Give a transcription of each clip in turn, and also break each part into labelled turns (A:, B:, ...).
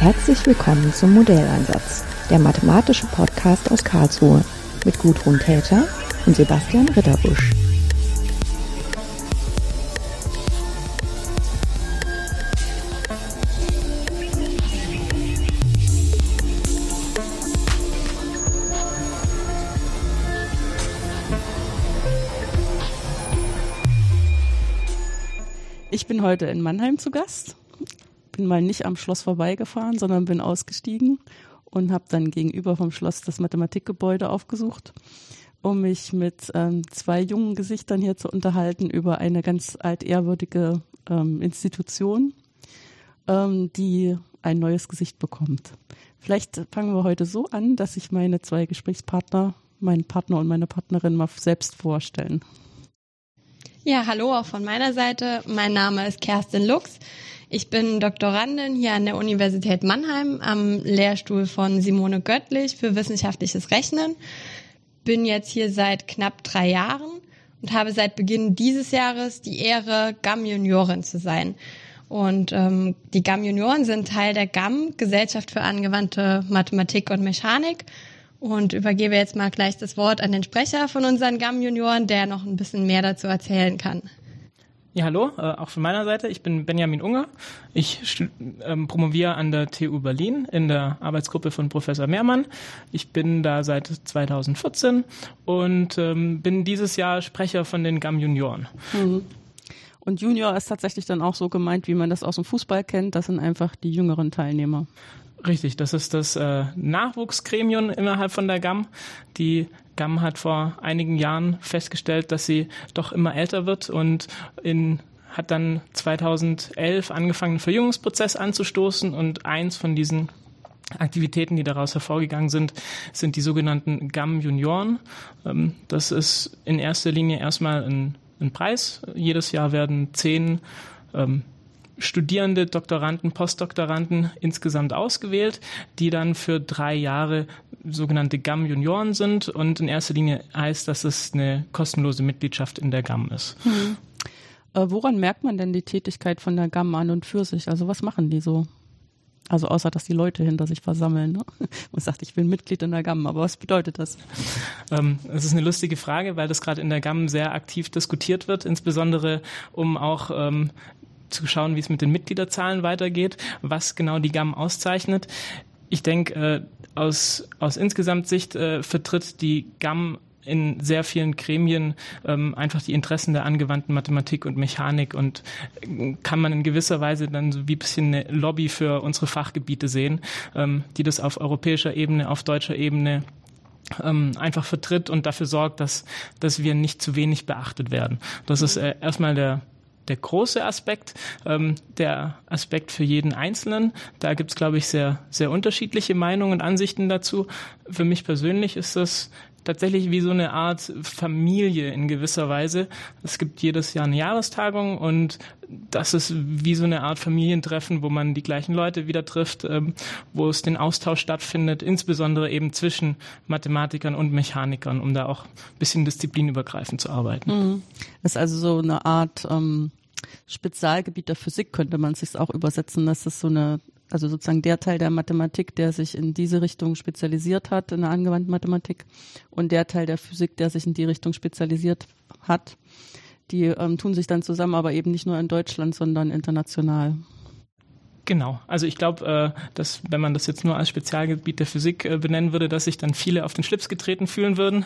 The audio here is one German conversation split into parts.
A: Herzlich willkommen zum Modelleinsatz, der mathematische Podcast aus Karlsruhe mit Gudrun Täter und Sebastian Ritterbusch.
B: Ich bin heute in Mannheim zu Gast. Bin mal nicht am Schloss vorbeigefahren, sondern bin ausgestiegen und habe dann gegenüber vom Schloss das Mathematikgebäude aufgesucht, um mich mit ähm, zwei jungen Gesichtern hier zu unterhalten über eine ganz altehrwürdige ähm, Institution, ähm, die ein neues Gesicht bekommt. Vielleicht fangen wir heute so an, dass sich meine zwei Gesprächspartner, meinen Partner und meine Partnerin mal selbst vorstellen.
C: Ja, hallo auch von meiner Seite. Mein Name ist Kerstin Lux. Ich bin Doktorandin hier an der Universität Mannheim am Lehrstuhl von Simone Göttlich für wissenschaftliches Rechnen. Bin jetzt hier seit knapp drei Jahren und habe seit Beginn dieses Jahres die Ehre, GAM-Juniorin zu sein. Und ähm, die GAM-Junioren sind Teil der GAM, Gesellschaft für angewandte Mathematik und Mechanik und übergebe jetzt mal gleich das Wort an den Sprecher von unseren GAM-Junioren, der noch ein bisschen mehr dazu erzählen kann.
D: Ja, hallo, äh, auch von meiner Seite. Ich bin Benjamin Unger. Ich ähm, promoviere an der TU Berlin in der Arbeitsgruppe von Professor Mehrmann. Ich bin da seit 2014 und ähm, bin dieses Jahr Sprecher von den GAM Junioren. Mhm.
B: Und Junior ist tatsächlich dann auch so gemeint, wie man das aus dem Fußball kennt. Das sind einfach die jüngeren Teilnehmer.
D: Richtig, das ist das äh, Nachwuchsgremium innerhalb von der GAM. Die GAM hat vor einigen Jahren festgestellt, dass sie doch immer älter wird und in hat dann 2011 angefangen, einen Verjüngungsprozess anzustoßen und eins von diesen Aktivitäten, die daraus hervorgegangen sind, sind die sogenannten GAM-Junioren. Ähm, das ist in erster Linie erstmal ein, ein Preis. Jedes Jahr werden zehn ähm, Studierende, Doktoranden, Postdoktoranden insgesamt ausgewählt, die dann für drei Jahre sogenannte GAM-Junioren sind. Und in erster Linie heißt, dass es eine kostenlose Mitgliedschaft in der GAM ist.
B: Hm. Äh, woran merkt man denn die Tätigkeit von der GAM an und für sich? Also was machen die so? Also außer, dass die Leute hinter sich versammeln. Ne? Man sagt, ich bin Mitglied in der GAM, aber was bedeutet das?
D: Ähm, das ist eine lustige Frage, weil das gerade in der GAM sehr aktiv diskutiert wird, insbesondere um auch ähm, zu schauen, wie es mit den Mitgliederzahlen weitergeht, was genau die GAM auszeichnet. Ich denke, äh, aus, aus insgesamt Sicht äh, vertritt die GAM in sehr vielen Gremien ähm, einfach die Interessen der angewandten Mathematik und Mechanik und äh, kann man in gewisser Weise dann so wie ein bisschen eine Lobby für unsere Fachgebiete sehen, ähm, die das auf europäischer Ebene, auf deutscher Ebene ähm, einfach vertritt und dafür sorgt, dass, dass wir nicht zu wenig beachtet werden. Das ist äh, erstmal der, der große Aspekt, ähm, der Aspekt für jeden Einzelnen. Da gibt es, glaube ich, sehr, sehr unterschiedliche Meinungen und Ansichten dazu. Für mich persönlich ist das tatsächlich wie so eine Art Familie in gewisser Weise. Es gibt jedes Jahr eine Jahrestagung und das ist wie so eine Art Familientreffen, wo man die gleichen Leute wieder trifft, ähm, wo es den Austausch stattfindet, insbesondere eben zwischen Mathematikern und Mechanikern, um da auch ein bisschen disziplinübergreifend zu arbeiten.
B: Mhm. Das ist also so eine Art ähm, Spezialgebiet der Physik könnte man sich auch übersetzen, dass es so eine, also sozusagen der Teil der Mathematik, der sich in diese Richtung spezialisiert hat, in der angewandten Mathematik, und der Teil der Physik, der sich in die Richtung spezialisiert hat, die ähm, tun sich dann zusammen, aber eben nicht nur in Deutschland, sondern international.
D: Genau. Also ich glaube, äh, dass wenn man das jetzt nur als Spezialgebiet der Physik äh, benennen würde, dass sich dann viele auf den Schlips getreten fühlen würden.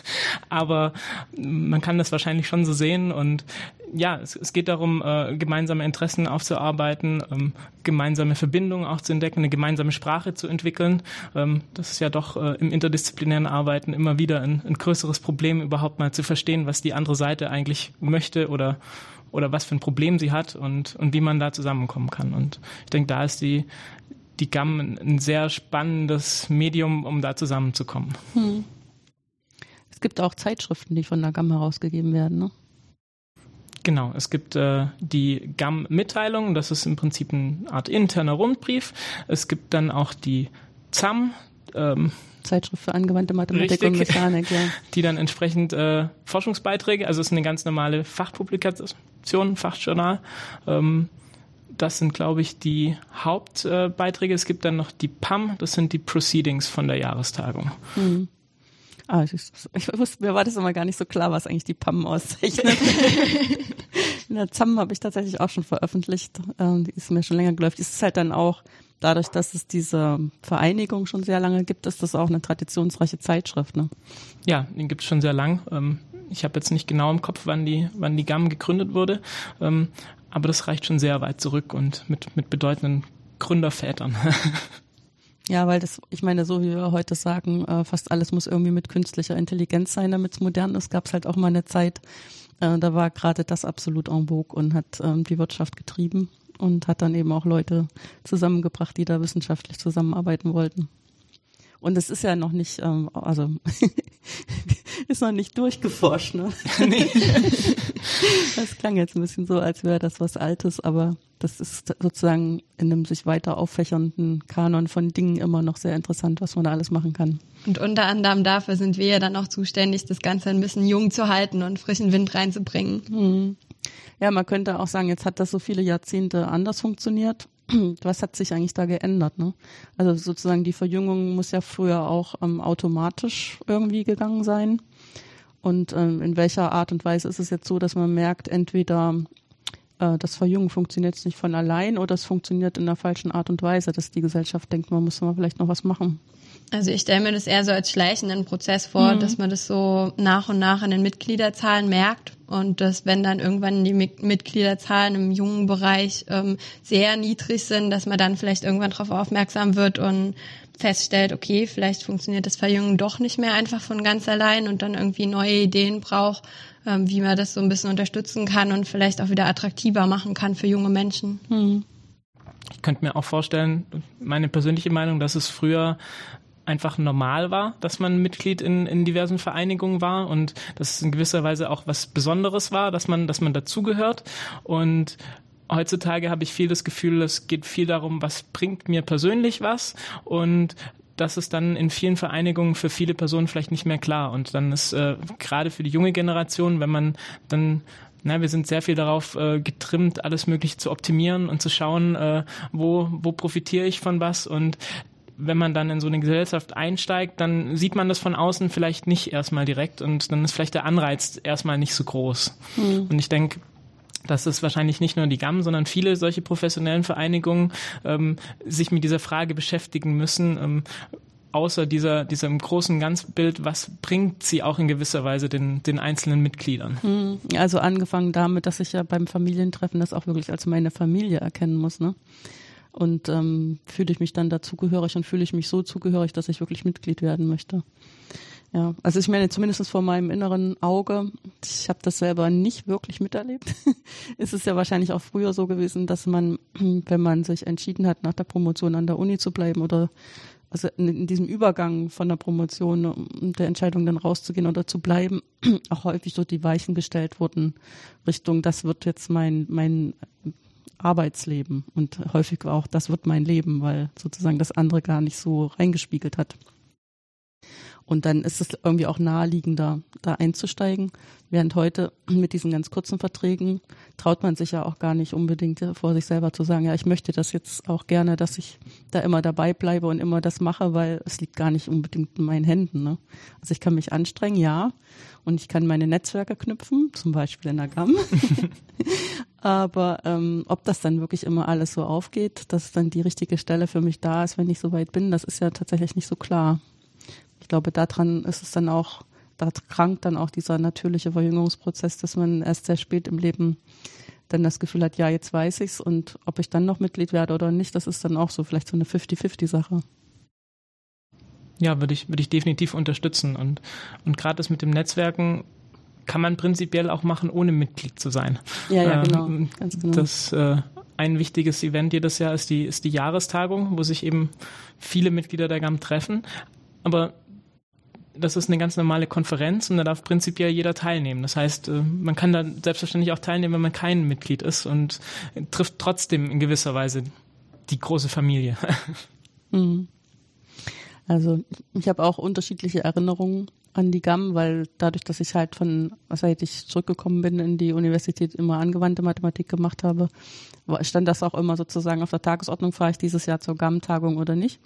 D: Aber man kann das wahrscheinlich schon so sehen. Und ja, es, geht darum, äh, gemeinsame Interessen aufzuarbeiten, ähm, gemeinsame Verbindungen auch zu entdecken, eine gemeinsame Sprache zu entwickeln. Ähm, das ist ja doch im interdisziplinären Arbeiten immer wieder ein größeres Problem, überhaupt mal zu verstehen, was die andere Seite eigentlich möchte oder oder was für ein Problem sie hat und, und wie man da zusammenkommen kann. Und ich denke, da ist die, die GAM ein sehr spannendes Medium, um da zusammenzukommen. Hm.
B: Es gibt auch Zeitschriften, die von der GAM herausgegeben werden, ne?
D: Genau, es gibt äh, die GAM-Mitteilung, das ist im Prinzip eine Art interner Rundbrief. Es gibt dann auch die ZAM,
B: ähm, Zeitschrift für angewandte Mathematik Richtig, und Mechanik, ja.
D: Die dann entsprechend äh, Forschungsbeiträge, also es ist eine ganz normale Fachpublikation, Fachjournal, ähm, das sind, glaube ich, die Hauptbeiträge. es gibt dann noch die PAM, das sind die Proceedings von der Jahrestagung. Mhm.
B: Ah, ich, ich wusste, mir war das immer gar nicht so klar, was eigentlich die PAM auszeichnet. In der ZAM habe ich tatsächlich auch schon veröffentlicht. Ähm, die ist mir schon länger geläuft. Es ist halt dann auch, dadurch, dass es diese Vereinigung schon sehr lange gibt, ist das auch eine traditionsreiche Zeitschrift. Ne?
D: Ja, den gibt es schon sehr lang. Ähm, ich habe jetzt nicht genau im Kopf, wann die, wann die GAM gegründet wurde. Ähm, aber das reicht schon sehr weit zurück und mit, mit bedeutenden Gründervätern.
B: Ja, weil das, ich meine, so wie wir heute sagen, äh, fast alles muss irgendwie mit künstlicher Intelligenz sein, damit es modern ist, gab es halt auch mal eine Zeit, äh, da war gerade das absolut en vogue und hat ähm, die Wirtschaft getrieben und hat dann eben auch Leute zusammengebracht, die da wissenschaftlich zusammenarbeiten wollten. Und es ist ja noch nicht, ähm, also ist noch nicht durchgeforscht, ne? Nee. das klang jetzt ein bisschen so, als wäre das was Altes, aber das ist sozusagen in einem sich weiter auffächernden Kanon von Dingen immer noch sehr interessant, was man da alles machen kann.
C: Und unter anderem dafür sind wir ja dann auch zuständig, das Ganze ein bisschen jung zu halten und frischen Wind reinzubringen. Mhm.
B: Ja, man könnte auch sagen, jetzt hat das so viele Jahrzehnte anders funktioniert was hat sich eigentlich da geändert? Ne? Also sozusagen die Verjüngung muss ja früher auch ähm, automatisch irgendwie gegangen sein. Und ähm, in welcher Art und Weise ist es jetzt so, dass man merkt, entweder äh, das Verjüngen funktioniert nicht von allein oder es funktioniert in der falschen Art und Weise, dass die Gesellschaft denkt, man muss mal vielleicht noch was machen.
C: Also ich stelle mir das eher so als schleichenden Prozess vor, mhm. dass man das so nach und nach in den Mitgliederzahlen merkt und dass wenn dann irgendwann die Mitgliederzahlen im jungen Bereich ähm, sehr niedrig sind, dass man dann vielleicht irgendwann darauf aufmerksam wird und feststellt, okay, vielleicht funktioniert das Verjüngen doch nicht mehr einfach von ganz allein und dann irgendwie neue Ideen braucht, ähm, wie man das so ein bisschen unterstützen kann und vielleicht auch wieder attraktiver machen kann für junge Menschen. Mhm.
D: Ich könnte mir auch vorstellen, meine persönliche Meinung, dass es früher einfach normal war, dass man Mitglied in, in diversen Vereinigungen war und dass es in gewisser Weise auch was Besonderes war, dass man, dass man dazugehört. Und heutzutage habe ich viel das Gefühl, es geht viel darum, was bringt mir persönlich was und das ist dann in vielen Vereinigungen für viele Personen vielleicht nicht mehr klar. Und dann ist äh, gerade für die junge Generation, wenn man dann na, wir sind sehr viel darauf äh, getrimmt, alles Mögliche zu optimieren und zu schauen, äh, wo, wo profitiere ich von was. Und wenn man dann in so eine Gesellschaft einsteigt, dann sieht man das von außen vielleicht nicht erstmal direkt und dann ist vielleicht der Anreiz erstmal nicht so groß. Mhm. Und ich denke, dass es wahrscheinlich nicht nur die GAM, sondern viele solche professionellen Vereinigungen ähm, sich mit dieser Frage beschäftigen müssen. Ähm, außer dieser, diesem großen Ganzbild, was bringt sie auch in gewisser Weise den, den einzelnen Mitgliedern?
B: Hm. Also angefangen damit, dass ich ja beim Familientreffen das auch wirklich als meine Familie erkennen muss. Ne? und ähm, fühle ich mich dann dazugehörig und fühle ich mich so zugehörig, dass ich wirklich Mitglied werden möchte. Ja, also ich meine, zumindest vor meinem inneren Auge, ich habe das selber nicht wirklich miterlebt, ist es ja wahrscheinlich auch früher so gewesen, dass man, wenn man sich entschieden hat, nach der Promotion an der Uni zu bleiben oder also in, diesem Übergang von der Promotion und der Entscheidung dann rauszugehen oder zu bleiben, auch häufig so die Weichen gestellt wurden Richtung, das wird jetzt mein, mein Arbeitsleben und häufig auch, das wird mein Leben, weil sozusagen das andere gar nicht so reingespiegelt hat. Und dann ist es irgendwie auch naheliegender, da einzusteigen. Während heute mit diesen ganz kurzen Verträgen traut man sich ja auch gar nicht unbedingt vor sich selber zu sagen, ja, ich möchte das jetzt auch gerne, dass ich da immer dabei bleibe und immer das mache, weil es liegt gar nicht unbedingt in meinen Händen. Ne? Also ich kann mich anstrengen, ja, und ich kann meine Netzwerke knüpfen, zum Beispiel in der GAM. Aber ähm, ob das dann wirklich immer alles so aufgeht, dass dann die richtige Stelle für mich da ist, wenn ich so weit bin, das ist ja tatsächlich nicht so klar. Ich glaube, daran ist es dann auch, da krankt dann auch dieser natürliche Verjüngungsprozess, dass man erst sehr spät im Leben dann das Gefühl hat, ja, jetzt weiß ich's und ob ich dann noch Mitglied werde oder nicht, das ist dann auch so vielleicht so eine 50-50-Sache.
D: Ja, würde ich, würde ich definitiv unterstützen. Und, und gerade das mit dem Netzwerken kann man prinzipiell auch machen, ohne Mitglied zu sein.
B: Ja, ja, genau. Ähm, Ganz genau.
D: Das, äh, ein wichtiges Event jedes Jahr ist die, ist die Jahrestagung, wo sich eben viele Mitglieder der GAM treffen. Aber das ist eine ganz normale Konferenz und da darf prinzipiell jeder teilnehmen. Das heißt, äh, man kann da selbstverständlich auch teilnehmen, wenn man kein Mitglied ist und trifft trotzdem in gewisser Weise die große Familie.
B: Mhm. Also ich habe auch unterschiedliche Erinnerungen an die GAM, weil dadurch, dass ich halt von, seit ich zurückgekommen bin in die Universität immer angewandte Mathematik gemacht habe, stand das auch immer sozusagen auf der Tagesordnung, fahre ich dieses Jahr zur GAM-Tagung oder nicht.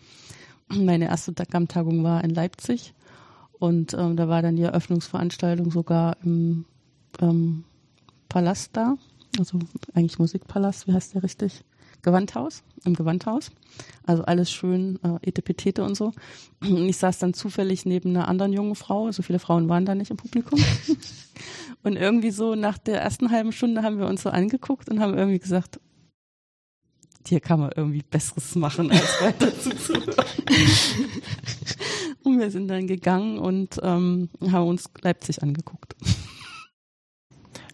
B: Meine erste GAM-Tagung war in Leipzig und ähm, da war dann die Eröffnungsveranstaltung sogar im ähm, Palast da, also eigentlich Musikpalast, wie heißt der richtig? Gewandhaus, im Gewandhaus. Also alles schön äh, Etepetete und so. Und ich saß dann zufällig neben einer anderen jungen Frau. So viele Frauen waren da nicht im Publikum. und irgendwie so nach der ersten halben Stunde haben wir uns so angeguckt und haben irgendwie gesagt, hier kann man irgendwie Besseres machen, als weiter zuzuhören. und wir sind dann gegangen und ähm, haben uns Leipzig angeguckt.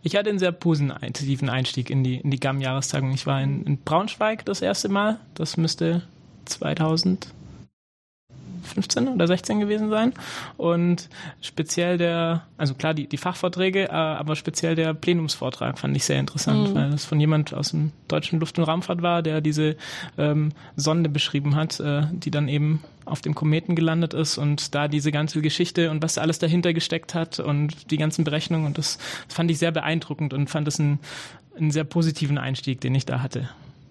D: Ich hatte einen sehr positiven Einstieg in die, in die GAM-Jahrestagung. Ich war in, in Braunschweig das erste Mal. Das müsste 2000 15 oder 16 gewesen sein. Und speziell der, also klar die, die Fachvorträge, äh, aber speziell der Plenumsvortrag fand ich sehr interessant, mhm. weil das von jemand aus dem deutschen Luft- und Raumfahrt war, der diese ähm, Sonde beschrieben hat, äh, die dann eben auf dem Kometen gelandet ist und da diese ganze Geschichte und was alles dahinter gesteckt hat und die ganzen Berechnungen und das, das fand ich sehr beeindruckend und fand es einen, einen sehr positiven Einstieg, den ich da hatte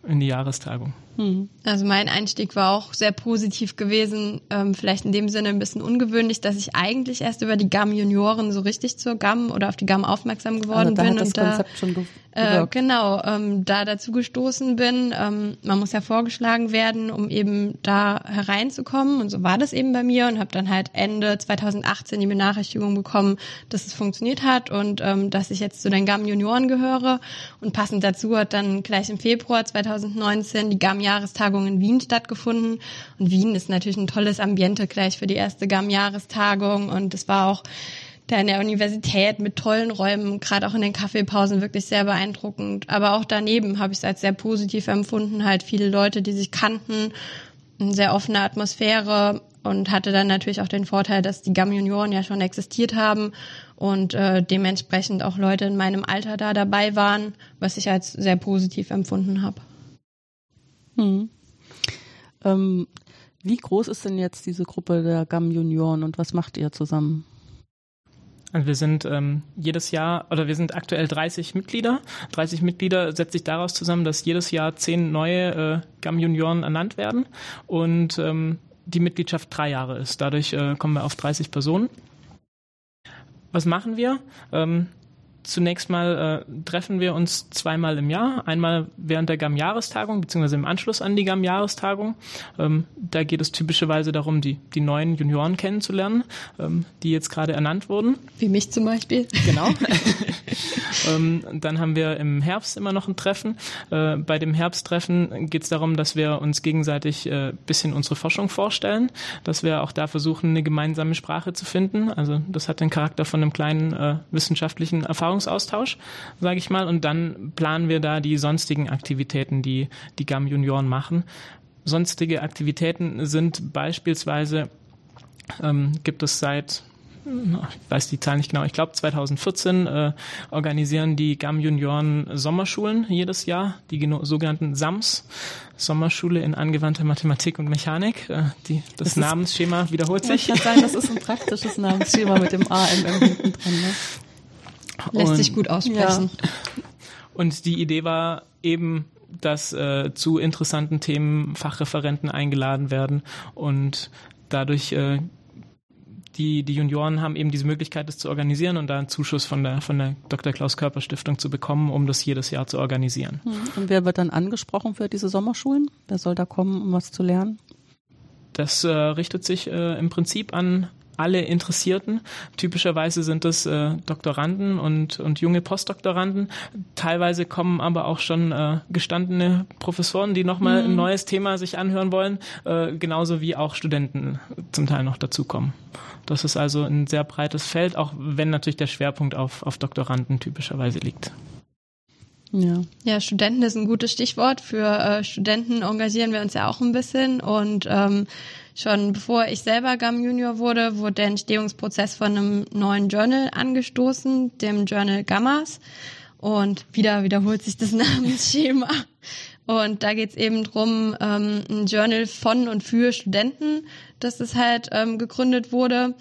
D: in die Jahrestagung.
C: Hm. Also mein Einstieg war auch sehr positiv gewesen, ähm, vielleicht in dem Sinne ein bisschen ungewöhnlich, dass ich eigentlich erst über die GAM Junioren so richtig zur GAM oder auf die GAM aufmerksam geworden also da bin
B: hat das
C: und
B: Konzept
C: da
B: schon
C: äh, genau ähm, da dazu gestoßen bin. Ähm, man muss ja vorgeschlagen werden, um eben da hereinzukommen und so war das eben bei mir und habe dann halt Ende 2018 die Benachrichtigung bekommen, dass es funktioniert hat und ähm, dass ich jetzt zu den GAM Junioren gehöre und passend dazu hat dann gleich im Februar 2019 die GAM GAM-Jahrestagung in Wien stattgefunden. Und Wien ist natürlich ein tolles Ambiente gleich für die erste GAM-Jahrestagung. Und es war auch da in der Universität mit tollen Räumen, gerade auch in den Kaffeepausen wirklich sehr beeindruckend. Aber auch daneben habe ich es als sehr positiv empfunden, halt viele Leute, die sich kannten, eine sehr offene Atmosphäre und hatte dann natürlich auch den Vorteil, dass die GAM Junioren ja schon existiert haben und äh, dementsprechend auch Leute in meinem Alter da dabei waren, was ich als sehr positiv empfunden habe.
B: Hm. Ähm, wie groß ist denn jetzt diese Gruppe der GAM Junioren und was macht ihr zusammen?
D: Also wir sind ähm, jedes Jahr, oder wir sind aktuell 30 Mitglieder. 30 Mitglieder setzt sich daraus zusammen, dass jedes Jahr zehn neue äh, GAM-Junioren ernannt werden und ähm, die Mitgliedschaft drei Jahre ist. Dadurch äh, kommen wir auf 30 Personen. Was machen wir? Ähm, Zunächst mal äh, treffen wir uns zweimal im Jahr. Einmal während der GAM-Jahrestagung, beziehungsweise im Anschluss an die GAM-Jahrestagung. Ähm, da geht es typischerweise darum, die, die neuen Junioren kennenzulernen, ähm, die jetzt gerade ernannt wurden.
C: Wie mich zum Beispiel.
D: Genau. ähm, dann haben wir im Herbst immer noch ein Treffen. Äh, bei dem Herbsttreffen geht es darum, dass wir uns gegenseitig äh, bisschen unsere Forschung vorstellen, dass wir auch da versuchen, eine gemeinsame Sprache zu finden. Also das hat den Charakter von einem kleinen äh, wissenschaftlichen Erfahrungs Erfahrungsaustausch, sage ich mal, und dann planen wir da die sonstigen Aktivitäten, die die GAM Junioren machen. Sonstige Aktivitäten sind beispielsweise, ähm, gibt es seit ich weiß die Zahl nicht genau, ich glaube 2014 äh, organisieren die GAM Junioren Sommerschulen jedes Jahr, die sogenannten SAMS, Sommerschule in angewandter Mathematik und Mechanik. Äh, die, das, das Namensschema wiederholt sich.
B: Ich kann sagen, das ist ein praktisches Namensschema mit dem AMM hinten dran. Ne?
C: Lässt und, sich gut aussprechen.
D: Ja. Und die Idee war eben, dass äh, zu interessanten Themen Fachreferenten eingeladen werden und dadurch äh, die, die Junioren haben eben diese Möglichkeit, das zu organisieren und da einen Zuschuss von der, von der Dr. Klaus Körper Stiftung zu bekommen, um das jedes Jahr zu organisieren.
B: Hm. Und wer wird dann angesprochen für diese Sommerschulen? Wer soll da kommen, um was zu lernen?
D: Das äh, richtet sich äh, im Prinzip an alle Interessierten. Typischerweise sind es äh, Doktoranden und, und junge Postdoktoranden. Teilweise kommen aber auch schon äh, gestandene Professoren, die nochmal mhm. ein neues Thema sich anhören wollen, äh, genauso wie auch Studenten zum Teil noch dazukommen. Das ist also ein sehr breites Feld, auch wenn natürlich der Schwerpunkt auf, auf Doktoranden typischerweise liegt.
C: Ja. ja, Studenten ist ein gutes Stichwort. Für äh, Studenten engagieren wir uns ja auch ein bisschen und ähm, Schon bevor ich selber GAM Junior wurde, wurde der Entstehungsprozess von einem neuen Journal angestoßen, dem Journal Gammas. Und wieder wiederholt sich das Namensschema. Und da geht's eben drum, ähm, ein Journal von und für Studenten, dass es halt ähm, gegründet wurde.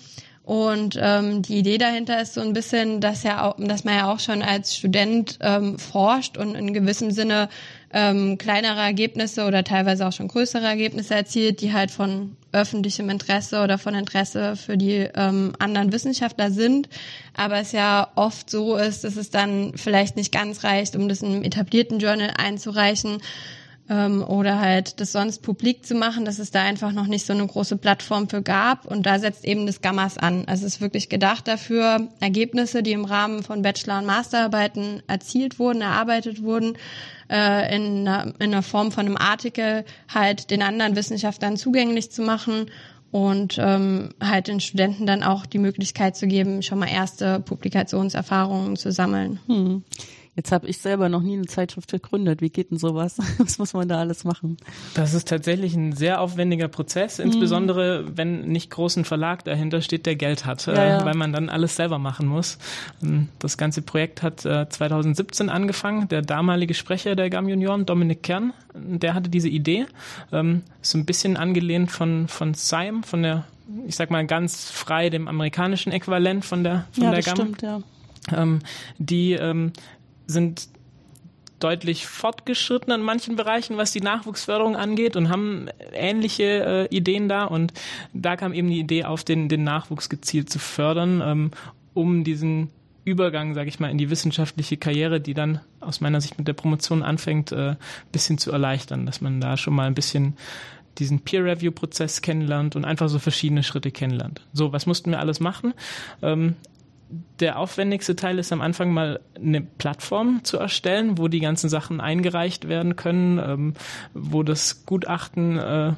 C: Und ähm, die Idee dahinter ist so ein bisschen, dass ja auch, dass man ja auch schon als Student ähm, forscht und in gewissem Sinne ähm, kleinere Ergebnisse oder teilweise auch schon größere Ergebnisse erzielt, die halt von öffentlichem Interesse oder von Interesse für die ähm, anderen Wissenschaftler sind. Aber es ja oft so ist, dass es dann vielleicht nicht ganz reicht, um das in einem etablierten Journal einzureichen, ähm, oder halt das sonst publik zu machen, dass es da einfach noch nicht so eine große Plattform für gab. Und da setzt eben das Gammas an. Also es ist wirklich gedacht dafür, Ergebnisse, die im Rahmen von Bachelor- und Masterarbeiten erzielt wurden, erarbeitet wurden, äh, in, einer, in einer Form von einem Artikel halt den anderen Wissenschaftlern zugänglich zu machen und ähm, halt den Studenten dann auch die Möglichkeit zu geben, schon mal erste Publikationserfahrungen zu sammeln.
B: Hm. Jetzt habe ich selber noch nie eine Zeitschrift gegründet. Wie geht denn sowas? Was muss man da alles machen?
D: Das ist tatsächlich ein sehr aufwendiger Prozess, insbesondere mhm. wenn nicht großen Verlag dahinter steht, der Geld hat, ja, ja. weil man dann alles selber machen muss. Ähm, das ganze Projekt hat 2017 äh, angefangen. Der damalige Sprecher der GAM Junioren, Dominik Kern, der hatte diese Idee. Ähm, so ein bisschen angelehnt von, von SIME, von der ich sag mal ganz frei dem amerikanischen Äquivalent von der von
B: ja,
D: der GAM.
B: Stimmt, ja.
D: Ähm, die ähm, sind deutlich fortgeschritten in manchen Bereichen, was die Nachwuchsförderung angeht und haben ähnliche äh, Ideen da. Und da kam eben die Idee auf, den, den Nachwuchs gezielt zu fördern, ähm, um diesen Übergang, sage ich mal, in die wissenschaftliche Karriere, die dann aus meiner Sicht mit der Promotion anfängt, äh, bisschen zu erleichtern, dass man da schon mal ein bisschen diesen Peer-Review-Prozess kennenlernt und einfach so verschiedene Schritte kennenlernt. So, was mussten wir alles machen? Ähm, der aufwendigste Teil ist am Anfang mal eine Plattform zu erstellen, wo die ganzen Sachen eingereicht werden können, ähm, wo das Gutachten äh,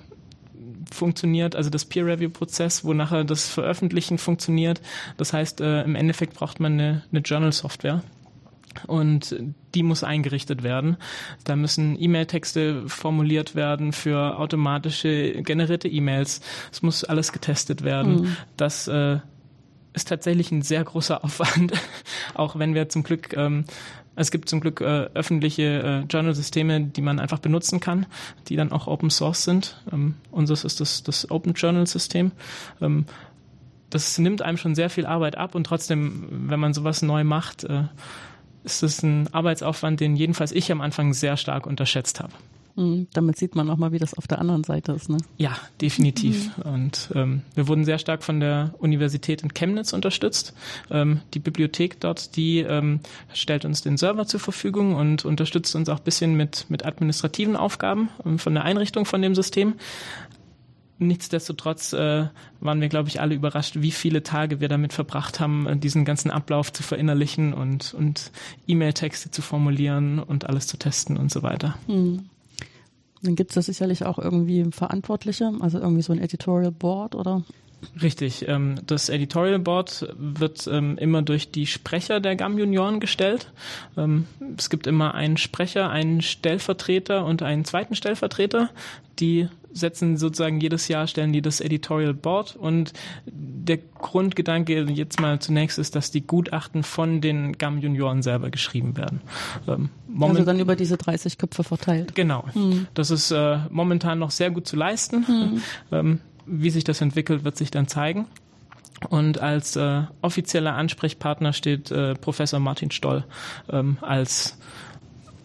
D: funktioniert, also das Peer-Review-Prozess, wo nachher das Veröffentlichen funktioniert. Das heißt, äh, im Endeffekt braucht man eine, eine Journal-Software und die muss eingerichtet werden. Da müssen E-Mail-Texte formuliert werden für automatische generierte E-Mails. Es muss alles getestet werden. Mhm. Das äh, ist tatsächlich ein sehr großer Aufwand, auch wenn wir zum Glück ähm, es gibt zum Glück äh, öffentliche äh, Journal-Systeme, die man einfach benutzen kann, die dann auch Open Source sind. Ähm, unseres ist das, das Open Journal-System. Ähm, das nimmt einem schon sehr viel Arbeit ab und trotzdem, wenn man sowas neu macht, äh, ist es ein Arbeitsaufwand, den jedenfalls ich am Anfang sehr stark unterschätzt habe.
B: Mhm, damit sieht man auch mal, wie das auf der anderen Seite ist. Ne?
D: Ja, definitiv. Mhm. Und ähm, wir wurden sehr stark von der Universität in Chemnitz unterstützt. Ähm, die Bibliothek dort, die ähm, stellt uns den Server zur Verfügung und unterstützt uns auch bisschen mit, mit administrativen Aufgaben ähm, von der Einrichtung von dem System. Nichtsdestotrotz äh, waren wir, glaube ich, alle überrascht, wie viele Tage wir damit verbracht haben, äh, diesen ganzen Ablauf zu verinnerlichen und, und E-Mail-Texte zu formulieren und alles zu testen und so weiter.
B: Mhm. Dann gibt es da sicherlich auch irgendwie Verantwortliche, also irgendwie so ein Editorial Board oder?
D: Richtig. Ähm, das Editorial Board wird ähm, immer durch die Sprecher der GAM Junioren gestellt. Ähm, es gibt immer einen Sprecher, einen Stellvertreter und einen zweiten Stellvertreter. Die setzen sozusagen jedes Jahr, stellen die das Editorial Board und der Grundgedanke jetzt mal zunächst ist, dass die Gutachten von den GAM Junioren selber geschrieben werden.
B: Ähm, also dann über diese 30 Köpfe verteilt.
D: Genau. Hm. Das ist äh, momentan noch sehr gut zu leisten. Hm. Ähm, wie sich das entwickelt, wird sich dann zeigen. Und als äh, offizieller Ansprechpartner steht äh, Professor Martin Stoll ähm, als,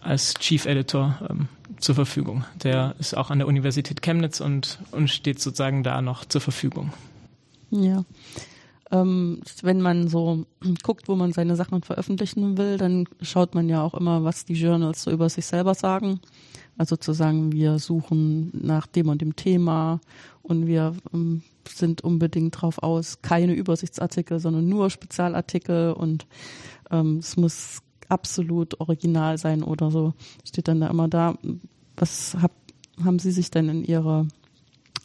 D: als Chief Editor ähm, zur Verfügung. Der ist auch an der Universität Chemnitz und, und steht sozusagen da noch zur Verfügung.
B: Ja. Ähm, wenn man so guckt, wo man seine Sachen veröffentlichen will, dann schaut man ja auch immer, was die Journals so über sich selber sagen. Also zu sagen, wir suchen nach dem und dem Thema und wir ähm, sind unbedingt drauf aus, keine Übersichtsartikel, sondern nur Spezialartikel und ähm, es muss absolut original sein oder so. Steht dann da immer da. Was hab, haben Sie sich denn in Ihrer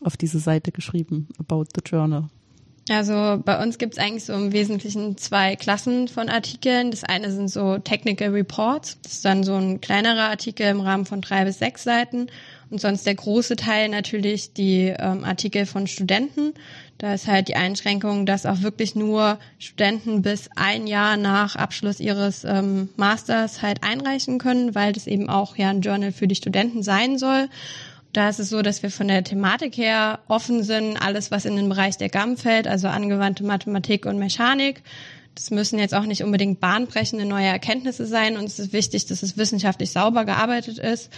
B: auf diese Seite geschrieben about the journal?
C: Also bei uns gibt es eigentlich so im Wesentlichen zwei Klassen von Artikeln. Das eine sind so Technical Reports. Das ist dann so ein kleinerer Artikel im Rahmen von drei bis sechs Seiten. Und sonst der große Teil natürlich die ähm, Artikel von Studenten. Da ist halt die Einschränkung, dass auch wirklich nur Studenten bis ein Jahr nach Abschluss ihres ähm, Masters halt einreichen können, weil das eben auch ja ein Journal für die Studenten sein soll. Da ist es so, dass wir von der Thematik her offen sind, alles was in den Bereich der GAM fällt, also angewandte Mathematik und Mechanik. Das müssen jetzt auch nicht unbedingt bahnbrechende neue Erkenntnisse sein. Uns ist wichtig, dass es wissenschaftlich sauber gearbeitet ist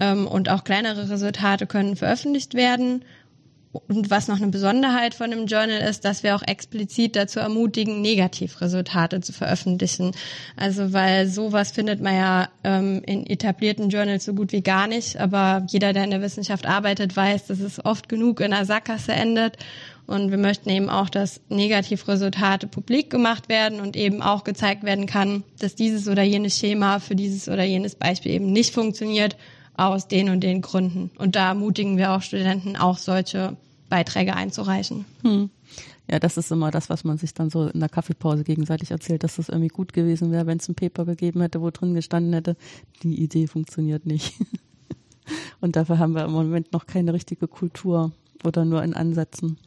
C: ähm, und auch kleinere Resultate können veröffentlicht werden. Und was noch eine Besonderheit von dem Journal ist, dass wir auch explizit dazu ermutigen, Negativresultate zu veröffentlichen. Also weil sowas findet man ja ähm, in etablierten Journals so gut wie gar nicht. Aber jeder, der in der Wissenschaft arbeitet, weiß, dass es oft genug in der Sackgasse endet. Und wir möchten eben auch, dass Negativresultate publik gemacht werden und eben auch gezeigt werden kann, dass dieses oder jenes Schema für dieses oder jenes Beispiel eben nicht funktioniert aus den und den Gründen. Und da ermutigen wir auch Studenten, auch solche Beiträge einzureichen. Hm.
B: Ja, das ist immer das, was man sich dann so in der Kaffeepause gegenseitig erzählt, dass das irgendwie gut gewesen wäre, wenn es ein Paper gegeben hätte, wo drin gestanden hätte, die Idee funktioniert nicht. Und dafür haben wir im Moment noch keine richtige Kultur oder nur in Ansätzen.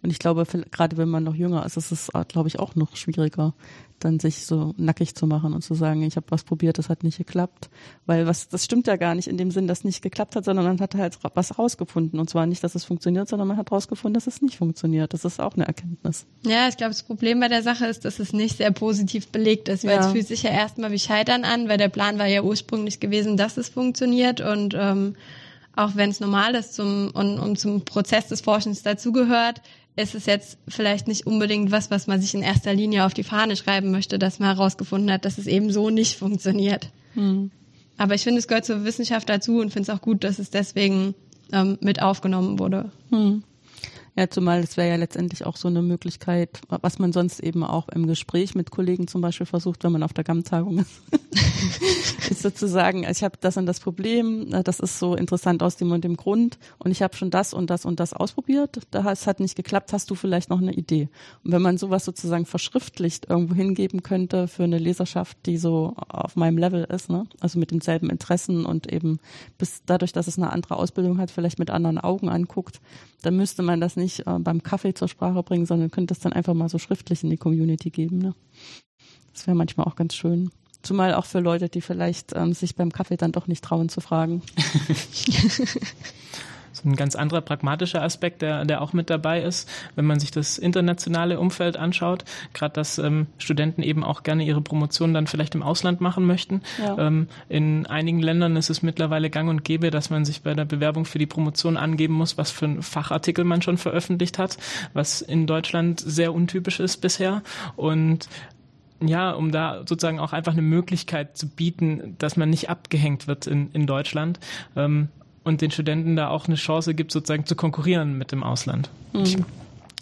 B: Und ich glaube, gerade wenn man noch jünger ist, ist es, glaube ich, auch noch schwieriger, dann sich so nackig zu machen und zu sagen, ich habe was probiert, das hat nicht geklappt. Weil was, das stimmt ja gar nicht in dem Sinn, dass es nicht geklappt hat, sondern man hat halt was rausgefunden. Und zwar nicht, dass es funktioniert, sondern man hat rausgefunden, dass es nicht funktioniert. Das ist auch eine Erkenntnis.
C: Ja, ich glaube, das Problem bei der Sache ist, dass es nicht sehr positiv belegt ist, weil ja. es fühlt sich ja erstmal wie Scheitern an, weil der Plan war ja ursprünglich gewesen, dass es funktioniert und ähm, auch wenn es normal ist zum, und, und zum Prozess des Forschens dazugehört, ist es jetzt vielleicht nicht unbedingt was, was man sich in erster Linie auf die Fahne schreiben möchte, dass man herausgefunden hat, dass es eben so nicht funktioniert. Hm. Aber ich finde, es gehört zur Wissenschaft dazu und finde es auch gut, dass es deswegen ähm, mit aufgenommen wurde. Hm.
B: Ja, zumal es wäre ja letztendlich auch so eine Möglichkeit, was man sonst eben auch im Gespräch mit Kollegen zum Beispiel versucht, wenn man auf der GAM-Tagung ist, ist sozusagen, ich habe das und das Problem, das ist so interessant aus dem und dem Grund und ich habe schon das und das und das ausprobiert, das hat nicht geklappt, hast du vielleicht noch eine Idee? Und wenn man sowas sozusagen verschriftlicht irgendwo hingeben könnte für eine Leserschaft, die so auf meinem Level ist, ne? also mit denselben Interessen und eben bis dadurch, dass es eine andere Ausbildung hat, vielleicht mit anderen Augen anguckt, dann müsste man das nicht äh, beim Kaffee zur Sprache bringen, sondern könnte es dann einfach mal so schriftlich in die Community geben. Ne? Das wäre manchmal auch ganz schön. Zumal auch für Leute, die vielleicht ähm, sich beim Kaffee dann doch nicht trauen zu fragen.
D: Ein ganz anderer pragmatischer Aspekt, der, der auch mit dabei ist, wenn man sich das internationale Umfeld anschaut, gerade dass ähm, Studenten eben auch gerne ihre Promotion dann vielleicht im Ausland machen möchten. Ja. Ähm, in einigen Ländern ist es mittlerweile gang und gäbe, dass man sich bei der Bewerbung für die Promotion angeben muss, was für ein Fachartikel man schon veröffentlicht hat, was in Deutschland sehr untypisch ist bisher. Und ja, um da sozusagen auch einfach eine Möglichkeit zu bieten, dass man nicht abgehängt wird in, in Deutschland. Ähm, und den Studenten da auch eine Chance gibt, sozusagen zu konkurrieren mit dem Ausland. Mhm. Ich,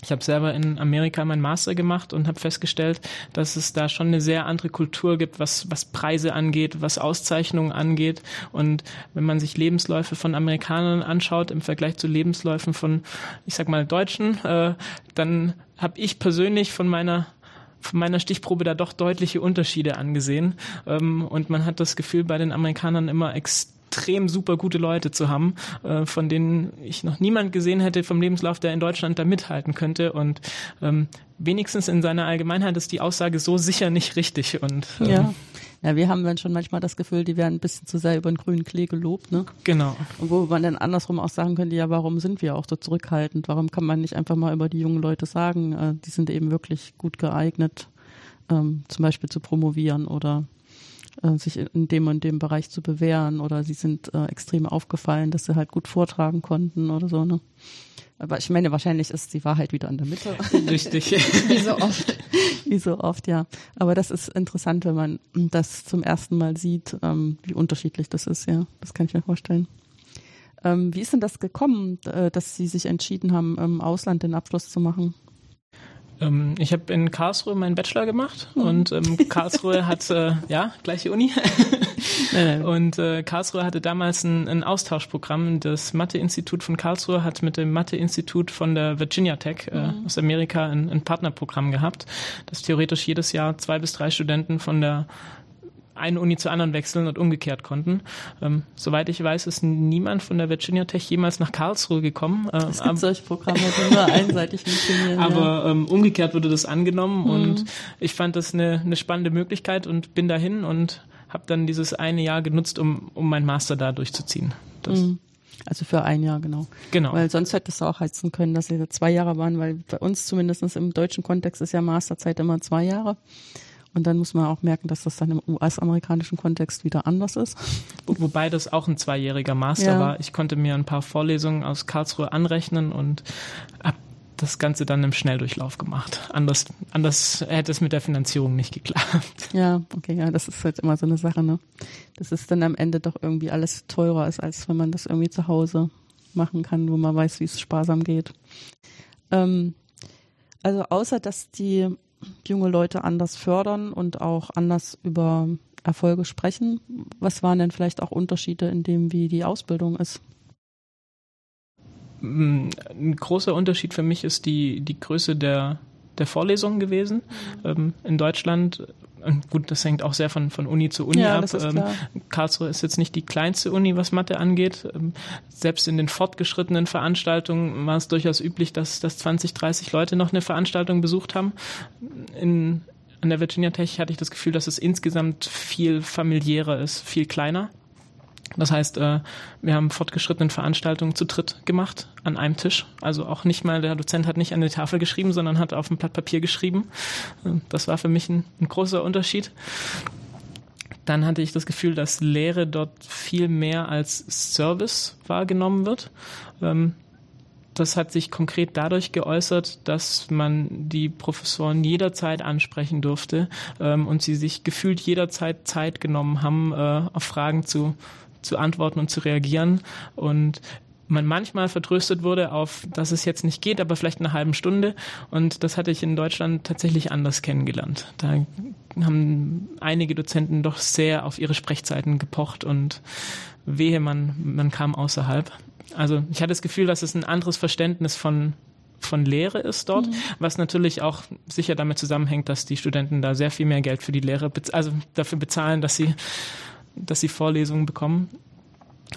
D: ich habe selber in Amerika meinen Master gemacht und habe festgestellt, dass es da schon eine sehr andere Kultur gibt, was, was Preise angeht, was Auszeichnungen angeht. Und wenn man sich Lebensläufe von Amerikanern anschaut im Vergleich zu Lebensläufen von, ich sag mal, Deutschen, äh, dann habe ich persönlich von meiner von meiner Stichprobe da doch deutliche Unterschiede angesehen. Ähm, und man hat das Gefühl, bei den Amerikanern immer extrem extrem super gute Leute zu haben, äh, von denen ich noch niemand gesehen hätte vom Lebenslauf, der in Deutschland da mithalten könnte. Und ähm, wenigstens in seiner Allgemeinheit ist die Aussage so sicher nicht richtig. Und
B: ähm, ja. Ja, wir haben dann schon manchmal das Gefühl, die werden ein bisschen zu sehr über den grünen Klee gelobt, ne?
D: Genau.
B: Und wo man dann andersrum auch sagen könnte, ja, warum sind wir auch so zurückhaltend? Warum kann man nicht einfach mal über die jungen Leute sagen, äh, die sind eben wirklich gut geeignet, ähm, zum Beispiel zu promovieren oder äh, sich in dem und dem Bereich zu bewähren oder sie sind äh, extrem aufgefallen, dass sie halt gut vortragen konnten oder so. Ne? Aber ich meine, wahrscheinlich ist die Wahrheit wieder in der Mitte.
D: Richtig.
C: Wie so oft.
B: Wie so oft, ja. Aber das ist interessant, wenn man das zum ersten Mal sieht, ähm, wie unterschiedlich das ist, ja. Das kann ich mir vorstellen. Ähm, wie ist denn das gekommen, äh, dass Sie sich entschieden haben, im Ausland den Abschluss zu machen?
D: Ähm, ich habe in Karlsruhe meinen Bachelor gemacht mhm. und ähm, Karlsruhe hat, äh, ja, gleiche Uni. und äh, Karlsruhe hatte damals ein, ein Austauschprogramm. Das Mathe-Institut von Karlsruhe hat mit dem Mathe-Institut von der Virginia Tech äh, mhm. aus Amerika ein, ein Partnerprogramm gehabt, das theoretisch jedes Jahr zwei bis drei Studenten von der eine Uni zur anderen wechseln und umgekehrt konnten. Ähm, soweit ich weiß, ist niemand von der Virginia Tech jemals nach Karlsruhe gekommen.
B: Äh, es gibt solche Programme, die nur einseitig funktionieren.
D: Aber ja. ähm, umgekehrt wurde das angenommen mhm. und ich fand das eine, eine spannende Möglichkeit und bin dahin und habe dann dieses eine Jahr genutzt, um, um meinen Master da durchzuziehen.
B: Mhm. Also für ein Jahr, genau.
D: Genau.
B: Weil sonst hättest du auch heizen können, dass sie zwei Jahre waren, weil bei uns zumindest im deutschen Kontext ist ja Masterzeit immer zwei Jahre. Und dann muss man auch merken, dass das dann im US-amerikanischen Kontext wieder anders ist.
D: Wobei das auch ein zweijähriger Master ja. war. Ich konnte mir ein paar Vorlesungen aus Karlsruhe anrechnen und habe das Ganze dann im Schnelldurchlauf gemacht. Anders, anders hätte es mit der Finanzierung nicht geklappt.
B: Ja, okay, ja, das ist halt immer so eine Sache, ne? Das ist dann am Ende doch irgendwie alles teurer ist, als wenn man das irgendwie zu Hause machen kann, wo man weiß, wie es sparsam geht. Ähm, also außer dass die junge Leute anders fördern und auch anders über Erfolge sprechen. Was waren denn vielleicht auch Unterschiede in dem, wie die Ausbildung ist?
D: Mm, ein großer Unterschied für mich ist die, die Größe der, der Vorlesungen gewesen. Mhm. Ähm, in Deutschland gut, das hängt auch sehr von, von Uni zu Uni ja, ab. Ähm, Karlsruhe ist jetzt nicht die kleinste Uni, was Mathe angeht. Ähm, selbst in den fortgeschrittenen Veranstaltungen war es durchaus üblich, dass, dass 20, 30 Leute noch eine Veranstaltung besucht haben. In, an der Virginia Tech hatte ich das Gefühl, dass es insgesamt viel familiärer ist, viel kleiner. Das heißt, äh, wir haben fortgeschrittenen Veranstaltungen zu dritt gemacht an einem Tisch. Also auch nicht mal, der Dozent hat nicht an die Tafel geschrieben, sondern hat auf ein Blatt Papier geschrieben. Äh, das war für mich ein, ein großer Unterschied. Dann hatte ich das Gefühl, dass Lehre dort viel mehr als Service wahrgenommen wird. Ähm, das hat sich konkret dadurch geäußert, dass man die Professoren jederzeit ansprechen durfte ähm, und sie sich gefühlt jederzeit Zeit genommen haben, äh, auf Fragen zu zu antworten und zu reagieren. Und man manchmal vertröstet wurde auf, dass es jetzt nicht geht, aber vielleicht eine halben Stunde. Und das hatte ich in Deutschland tatsächlich anders kennengelernt. Da haben einige Dozenten doch sehr auf ihre Sprechzeiten gepocht und wehe, man, man kam außerhalb. Also ich hatte das Gefühl, dass es ein anderes Verständnis von von Lehre ist dort, mhm. was natürlich auch sicher damit zusammenhängt, dass die Studenten da sehr viel mehr Geld für die Lehre, also dafür bezahlen, dass sie dass sie Vorlesungen bekommen,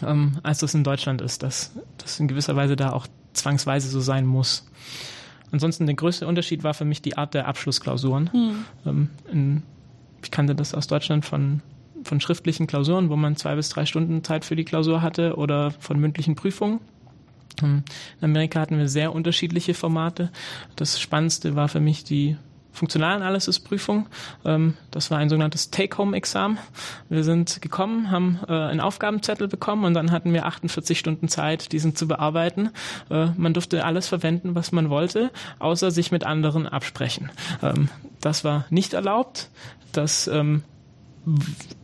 D: ähm, als das in Deutschland ist, dass das in gewisser Weise da auch zwangsweise so sein muss. Ansonsten der größte Unterschied war für mich die Art der Abschlussklausuren. Hm. Ähm, in, ich kannte das aus Deutschland von, von schriftlichen Klausuren, wo man zwei bis drei Stunden Zeit für die Klausur hatte oder von mündlichen Prüfungen. Ähm, in Amerika hatten wir sehr unterschiedliche Formate. Das Spannendste war für mich die Funktionalanalysis-Prüfung. Ähm, das war ein sogenanntes Take-Home-Examen. Wir sind gekommen, haben äh, einen Aufgabenzettel bekommen und dann hatten wir 48 Stunden Zeit, diesen zu bearbeiten. Äh, man durfte alles verwenden, was man wollte, außer sich mit anderen absprechen. Ähm, das war nicht erlaubt. Das ähm,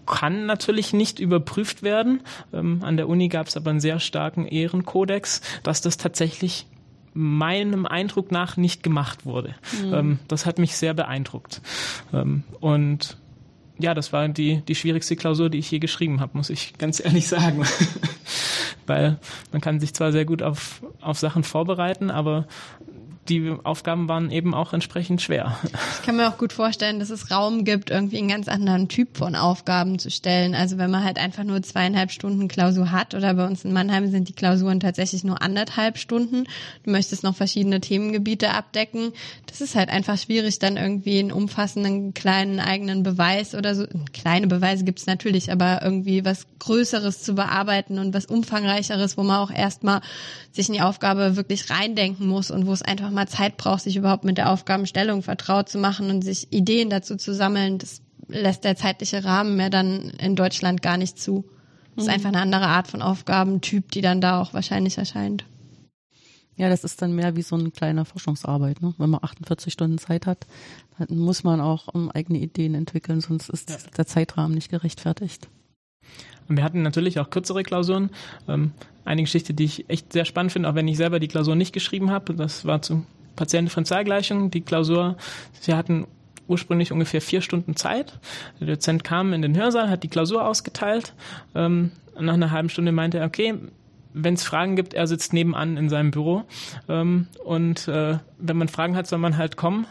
D: kann natürlich nicht überprüft werden. Ähm, an der Uni gab es aber einen sehr starken Ehrenkodex, dass das tatsächlich meinem Eindruck nach nicht gemacht wurde. Mhm. Ähm, das hat mich sehr beeindruckt. Ähm, und ja, das war die, die schwierigste Klausur, die ich je geschrieben habe, muss ich ganz ehrlich sagen. Weil man kann sich zwar sehr gut auf, auf Sachen vorbereiten, aber die Aufgaben waren eben auch entsprechend schwer.
C: Ich kann mir auch gut vorstellen, dass es Raum gibt, irgendwie einen ganz anderen Typ von Aufgaben zu stellen. Also wenn man halt einfach nur zweieinhalb Stunden Klausur hat oder bei uns in Mannheim sind die Klausuren tatsächlich nur anderthalb Stunden. Du möchtest noch verschiedene Themengebiete abdecken. Das ist halt einfach schwierig, dann irgendwie einen umfassenden kleinen eigenen Beweis oder so. Kleine Beweise gibt es natürlich, aber irgendwie was Größeres zu bearbeiten und was Umfangreicheres, wo man auch erstmal sich in die Aufgabe wirklich reindenken muss und wo es einfach mal Zeit braucht, sich überhaupt mit der Aufgabenstellung vertraut zu machen und sich Ideen dazu zu sammeln, das lässt der zeitliche Rahmen mehr dann in Deutschland gar nicht zu. Das ist mhm. einfach eine andere Art von Aufgabentyp, die dann da auch wahrscheinlich erscheint.
B: Ja, das ist dann mehr wie so eine kleine Forschungsarbeit. Ne? Wenn man 48 Stunden Zeit hat, dann muss man auch um, eigene Ideen entwickeln, sonst ist ja. der Zeitrahmen nicht gerechtfertigt.
D: Wir hatten natürlich auch kürzere Klausuren. Ähm, eine Geschichte, die ich echt sehr spannend finde, auch wenn ich selber die Klausur nicht geschrieben habe, das war zu partiellen Differentialgleichung. Die Klausur, sie hatten ursprünglich ungefähr vier Stunden Zeit. Der Dozent kam in den Hörsaal, hat die Klausur ausgeteilt. Ähm, nach einer halben Stunde meinte er, okay, wenn es Fragen gibt, er sitzt nebenan in seinem Büro. Ähm, und äh, wenn man Fragen hat, soll man halt kommen.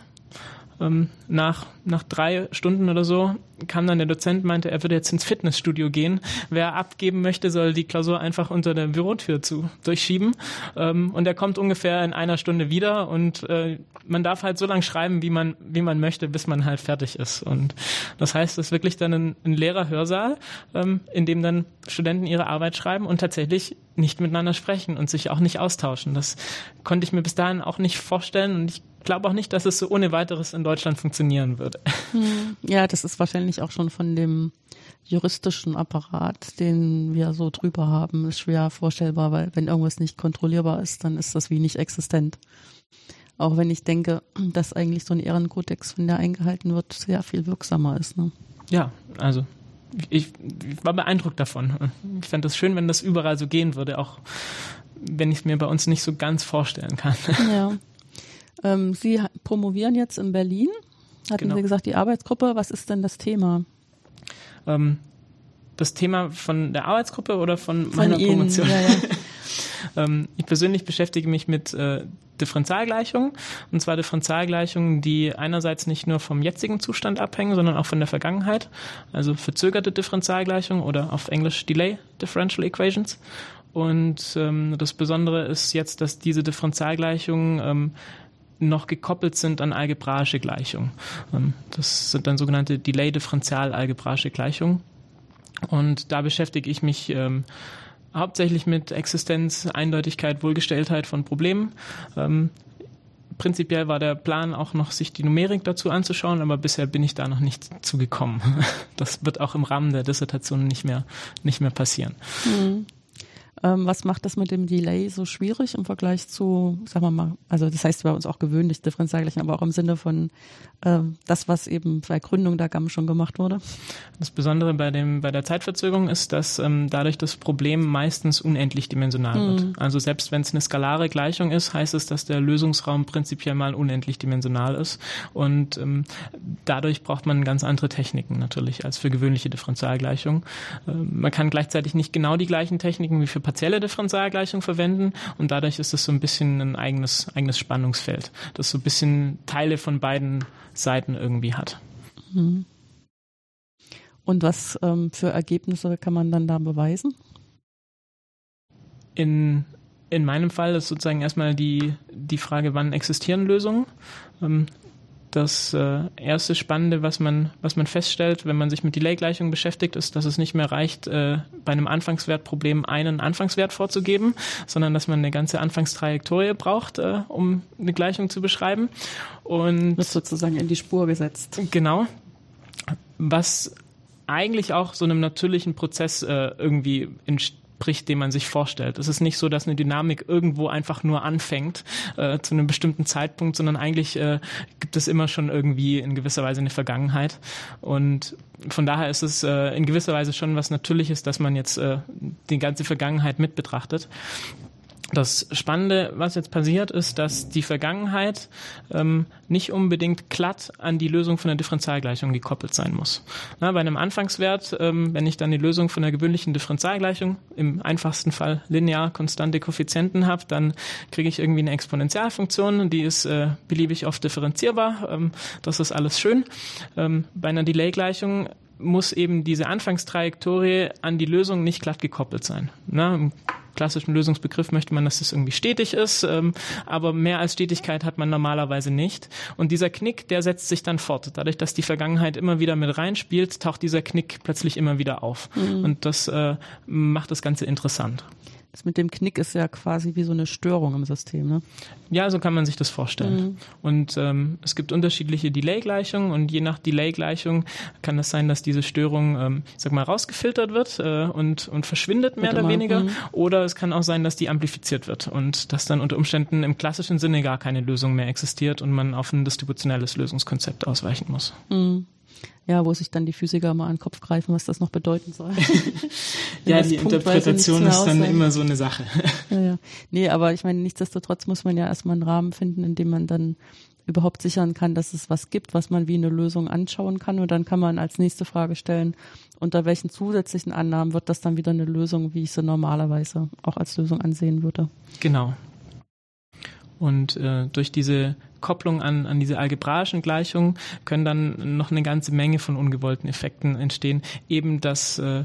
D: Nach, nach drei Stunden oder so kam dann der Dozent, meinte, er würde jetzt ins Fitnessstudio gehen. Wer abgeben möchte, soll die Klausur einfach unter der Bürotür zu durchschieben. Ähm, und er kommt ungefähr in einer Stunde wieder und äh, man darf halt so lange schreiben, wie man, wie man möchte, bis man halt fertig ist. Und das heißt, es ist wirklich dann ein, ein leerer Hörsaal, ähm, in dem dann Studenten ihre Arbeit schreiben und tatsächlich nicht miteinander sprechen und sich auch nicht austauschen. Das konnte ich mir bis dahin auch nicht vorstellen und ich glaube auch nicht, dass es so ohne weiteres in Deutschland funktionieren würde.
B: Hm. Ja, das ist wahrscheinlich auch schon von dem juristischen Apparat, den wir so drüber haben, schwer vorstellbar, weil wenn irgendwas nicht kontrollierbar ist, dann ist das wie nicht existent. Auch wenn ich denke, dass eigentlich so ein Ehrenkodex, wenn der eingehalten wird, sehr viel wirksamer ist. Ne?
D: Ja, also ich, ich war beeindruckt davon. Ich fände es schön, wenn das überall so gehen würde, auch wenn ich es mir bei uns nicht so ganz vorstellen kann.
B: Ja. Ähm, Sie promovieren jetzt in Berlin, hatten genau. Sie gesagt, die Arbeitsgruppe. Was ist denn das Thema?
D: Ähm, das Thema von der Arbeitsgruppe oder von, von meiner Ihnen, Promotion? Ja, ja. ähm, ich persönlich beschäftige mich mit äh, Differentialgleichungen, und zwar Differentialgleichungen, die einerseits nicht nur vom jetzigen Zustand abhängen, sondern auch von der Vergangenheit, also verzögerte Differentialgleichungen oder auf Englisch Delay Differential Equations. Und ähm, das Besondere ist jetzt, dass diese Differentialgleichungen ähm, noch gekoppelt sind an algebraische Gleichungen. Ähm, das sind dann sogenannte Delay-Differential-algebraische Gleichungen. Und da beschäftige ich mich ähm, hauptsächlich mit Existenz, Eindeutigkeit, Wohlgestelltheit von Problemen. Ähm, prinzipiell war der Plan auch noch, sich die Numerik dazu anzuschauen, aber bisher bin ich da noch nicht zugekommen. Das wird auch im Rahmen der Dissertation nicht mehr, nicht mehr passieren.
B: Mhm. Ähm, was macht das mit dem Delay so schwierig im Vergleich zu, sagen wir mal, also das heißt bei uns auch gewöhnlich Differentialgleichen, aber auch im Sinne von äh, das, was eben bei Gründung der GAM schon gemacht wurde?
D: Das Besondere bei dem bei der Zeitverzögerung ist, dass ähm, dadurch das Problem meistens unendlich dimensional mhm. wird. Also selbst wenn es eine skalare Gleichung ist, heißt es, dass der Lösungsraum prinzipiell mal unendlich dimensional ist und ähm, dadurch braucht man ganz andere Techniken natürlich als für gewöhnliche Differentialgleichungen. Äh, man kann gleichzeitig nicht genau die gleichen Techniken wie für partielle Differentialgleichung verwenden und dadurch ist es so ein bisschen ein eigenes, eigenes Spannungsfeld, das so ein bisschen Teile von beiden Seiten irgendwie hat. Mhm.
B: Und was ähm, für Ergebnisse kann man dann da beweisen?
D: In, in meinem Fall ist sozusagen erstmal die, die Frage, wann existieren Lösungen. Ähm, das äh, erste Spannende, was man, was man feststellt, wenn man sich mit Delay-Gleichungen beschäftigt, ist, dass es nicht mehr reicht, äh, bei einem Anfangswertproblem einen Anfangswert vorzugeben, sondern dass man eine ganze Anfangstrajektorie braucht, äh, um eine Gleichung zu beschreiben.
B: Und wird sozusagen in die Spur gesetzt.
D: Genau. Was eigentlich auch so einem natürlichen Prozess äh, irgendwie entsteht entspricht, den man sich vorstellt. Es ist nicht so, dass eine Dynamik irgendwo einfach nur anfängt äh, zu einem bestimmten Zeitpunkt, sondern eigentlich äh, gibt es immer schon irgendwie in gewisser Weise eine Vergangenheit. Und von daher ist es äh, in gewisser Weise schon was Natürliches, dass man jetzt äh, die ganze Vergangenheit mit betrachtet. Das Spannende, was jetzt passiert, ist, dass die Vergangenheit ähm, nicht unbedingt glatt an die Lösung von der Differentialgleichung gekoppelt sein muss. Na, bei einem Anfangswert, ähm, wenn ich dann die Lösung von der gewöhnlichen Differentialgleichung, im einfachsten Fall linear konstante Koeffizienten habe, dann kriege ich irgendwie eine Exponentialfunktion, die ist äh, beliebig oft differenzierbar. Ähm, das ist alles schön. Ähm, bei einer Delay-Gleichung muss eben diese Anfangstrajektorie an die Lösung nicht glatt gekoppelt sein. Na, klassischen Lösungsbegriff möchte man, dass es irgendwie stetig ist, ähm, aber mehr als Stetigkeit hat man normalerweise nicht. Und dieser Knick, der setzt sich dann fort. Dadurch, dass die Vergangenheit immer wieder mit reinspielt, taucht dieser Knick plötzlich immer wieder auf. Mhm. Und das äh, macht das Ganze interessant.
B: Das mit dem Knick ist ja quasi wie so eine Störung im System, ne?
D: Ja, so kann man sich das vorstellen. Mhm. Und ähm, es gibt unterschiedliche Delay-Gleichungen und je nach Delay-Gleichung kann es sein, dass diese Störung, ähm, ich sag mal, rausgefiltert wird äh, und, und verschwindet mehr oder weniger. Mhm. Oder es kann auch sein, dass die amplifiziert wird und dass dann unter Umständen im klassischen Sinne gar keine Lösung mehr existiert und man auf ein distributionelles Lösungskonzept ausweichen muss.
B: Mhm. Ja, wo sich dann die Physiker mal an den Kopf greifen, was das noch bedeuten soll.
D: ja, die Interpretation ist dann immer so eine Sache.
B: ja, ja. Nee, aber ich meine, nichtsdestotrotz muss man ja erstmal einen Rahmen finden, in dem man dann überhaupt sichern kann, dass es was gibt, was man wie eine Lösung anschauen kann. Und dann kann man als nächste Frage stellen, unter welchen zusätzlichen Annahmen wird das dann wieder eine Lösung, wie ich sie normalerweise auch als Lösung ansehen würde.
D: Genau. Und äh, durch diese Kopplung an, an diese algebraischen Gleichungen können dann noch eine ganze Menge von ungewollten Effekten entstehen. Eben dass äh,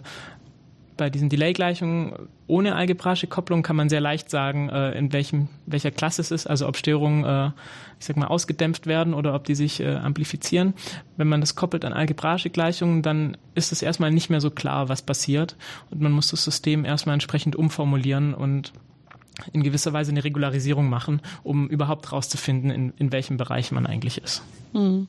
D: bei diesen Delay-Gleichungen ohne algebraische Kopplung kann man sehr leicht sagen, äh, in welchem, welcher Klasse es ist, also ob Störungen, äh, ich sag mal, ausgedämpft werden oder ob die sich äh, amplifizieren. Wenn man das koppelt an algebraische Gleichungen, dann ist es erstmal nicht mehr so klar, was passiert und man muss das System erstmal entsprechend umformulieren und in gewisser Weise eine Regularisierung machen, um überhaupt herauszufinden, in, in welchem Bereich man eigentlich ist.
B: Hm.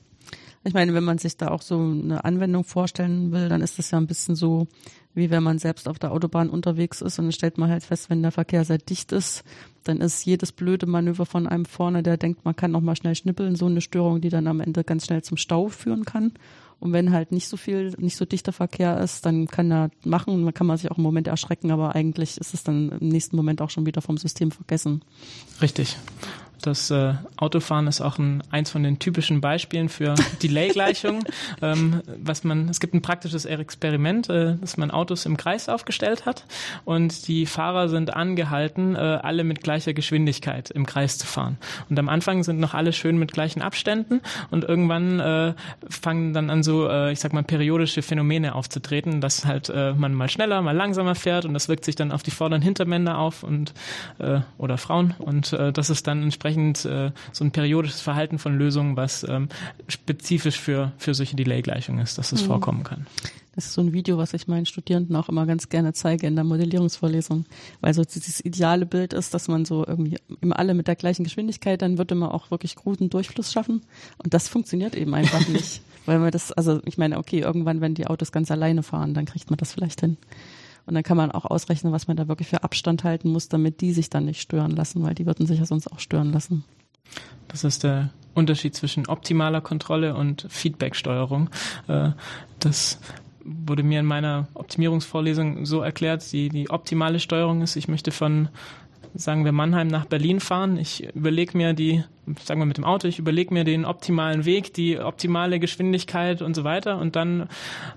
B: Ich meine, wenn man sich da auch so eine Anwendung vorstellen will, dann ist das ja ein bisschen so, wie wenn man selbst auf der Autobahn unterwegs ist und dann stellt man halt fest, wenn der Verkehr sehr dicht ist, dann ist jedes blöde Manöver von einem vorne, der denkt, man kann noch mal schnell schnippeln, so eine Störung, die dann am Ende ganz schnell zum Stau führen kann. Und wenn halt nicht so viel, nicht so dichter Verkehr ist, dann kann er machen, dann kann man sich auch im Moment erschrecken, aber eigentlich ist es dann im nächsten Moment auch schon wieder vom System vergessen.
D: Richtig. Das äh, Autofahren ist auch ein, eins von den typischen Beispielen für Delay-Gleichungen. ähm, was man, es gibt ein praktisches Experiment, äh, dass man Autos im Kreis aufgestellt hat und die Fahrer sind angehalten, äh, alle mit gleicher Geschwindigkeit im Kreis zu fahren. Und am Anfang sind noch alle schön mit gleichen Abständen und irgendwann äh, fangen dann an so, äh, ich sag mal, periodische Phänomene aufzutreten, dass halt äh, man mal schneller, mal langsamer fährt und das wirkt sich dann auf die vorderen Hintermänner auf und äh, oder Frauen und äh, das ist dann entsprechend entsprechend äh, so ein periodisches Verhalten von Lösungen, was ähm, spezifisch für, für solche Delay-Gleichungen ist, dass es mhm. vorkommen kann.
B: Das ist so ein Video, was ich meinen Studierenden auch immer ganz gerne zeige in der Modellierungsvorlesung, weil so dieses ideale Bild ist, dass man so irgendwie immer alle mit der gleichen Geschwindigkeit, dann würde man auch wirklich guten Durchfluss schaffen. Und das funktioniert eben einfach nicht, weil man das, also ich meine, okay, irgendwann, wenn die Autos ganz alleine fahren, dann kriegt man das vielleicht hin. Und dann kann man auch ausrechnen, was man da wirklich für Abstand halten muss, damit die sich dann nicht stören lassen, weil die würden sich ja sonst auch stören lassen.
D: Das ist der Unterschied zwischen optimaler Kontrolle und Feedbacksteuerung. Äh, das wurde mir in meiner Optimierungsvorlesung so erklärt, die, die optimale Steuerung ist, ich möchte von sagen wir Mannheim nach Berlin fahren. Ich überlege mir die, sagen wir mit dem Auto, ich überlege mir den optimalen Weg, die optimale Geschwindigkeit und so weiter. Und dann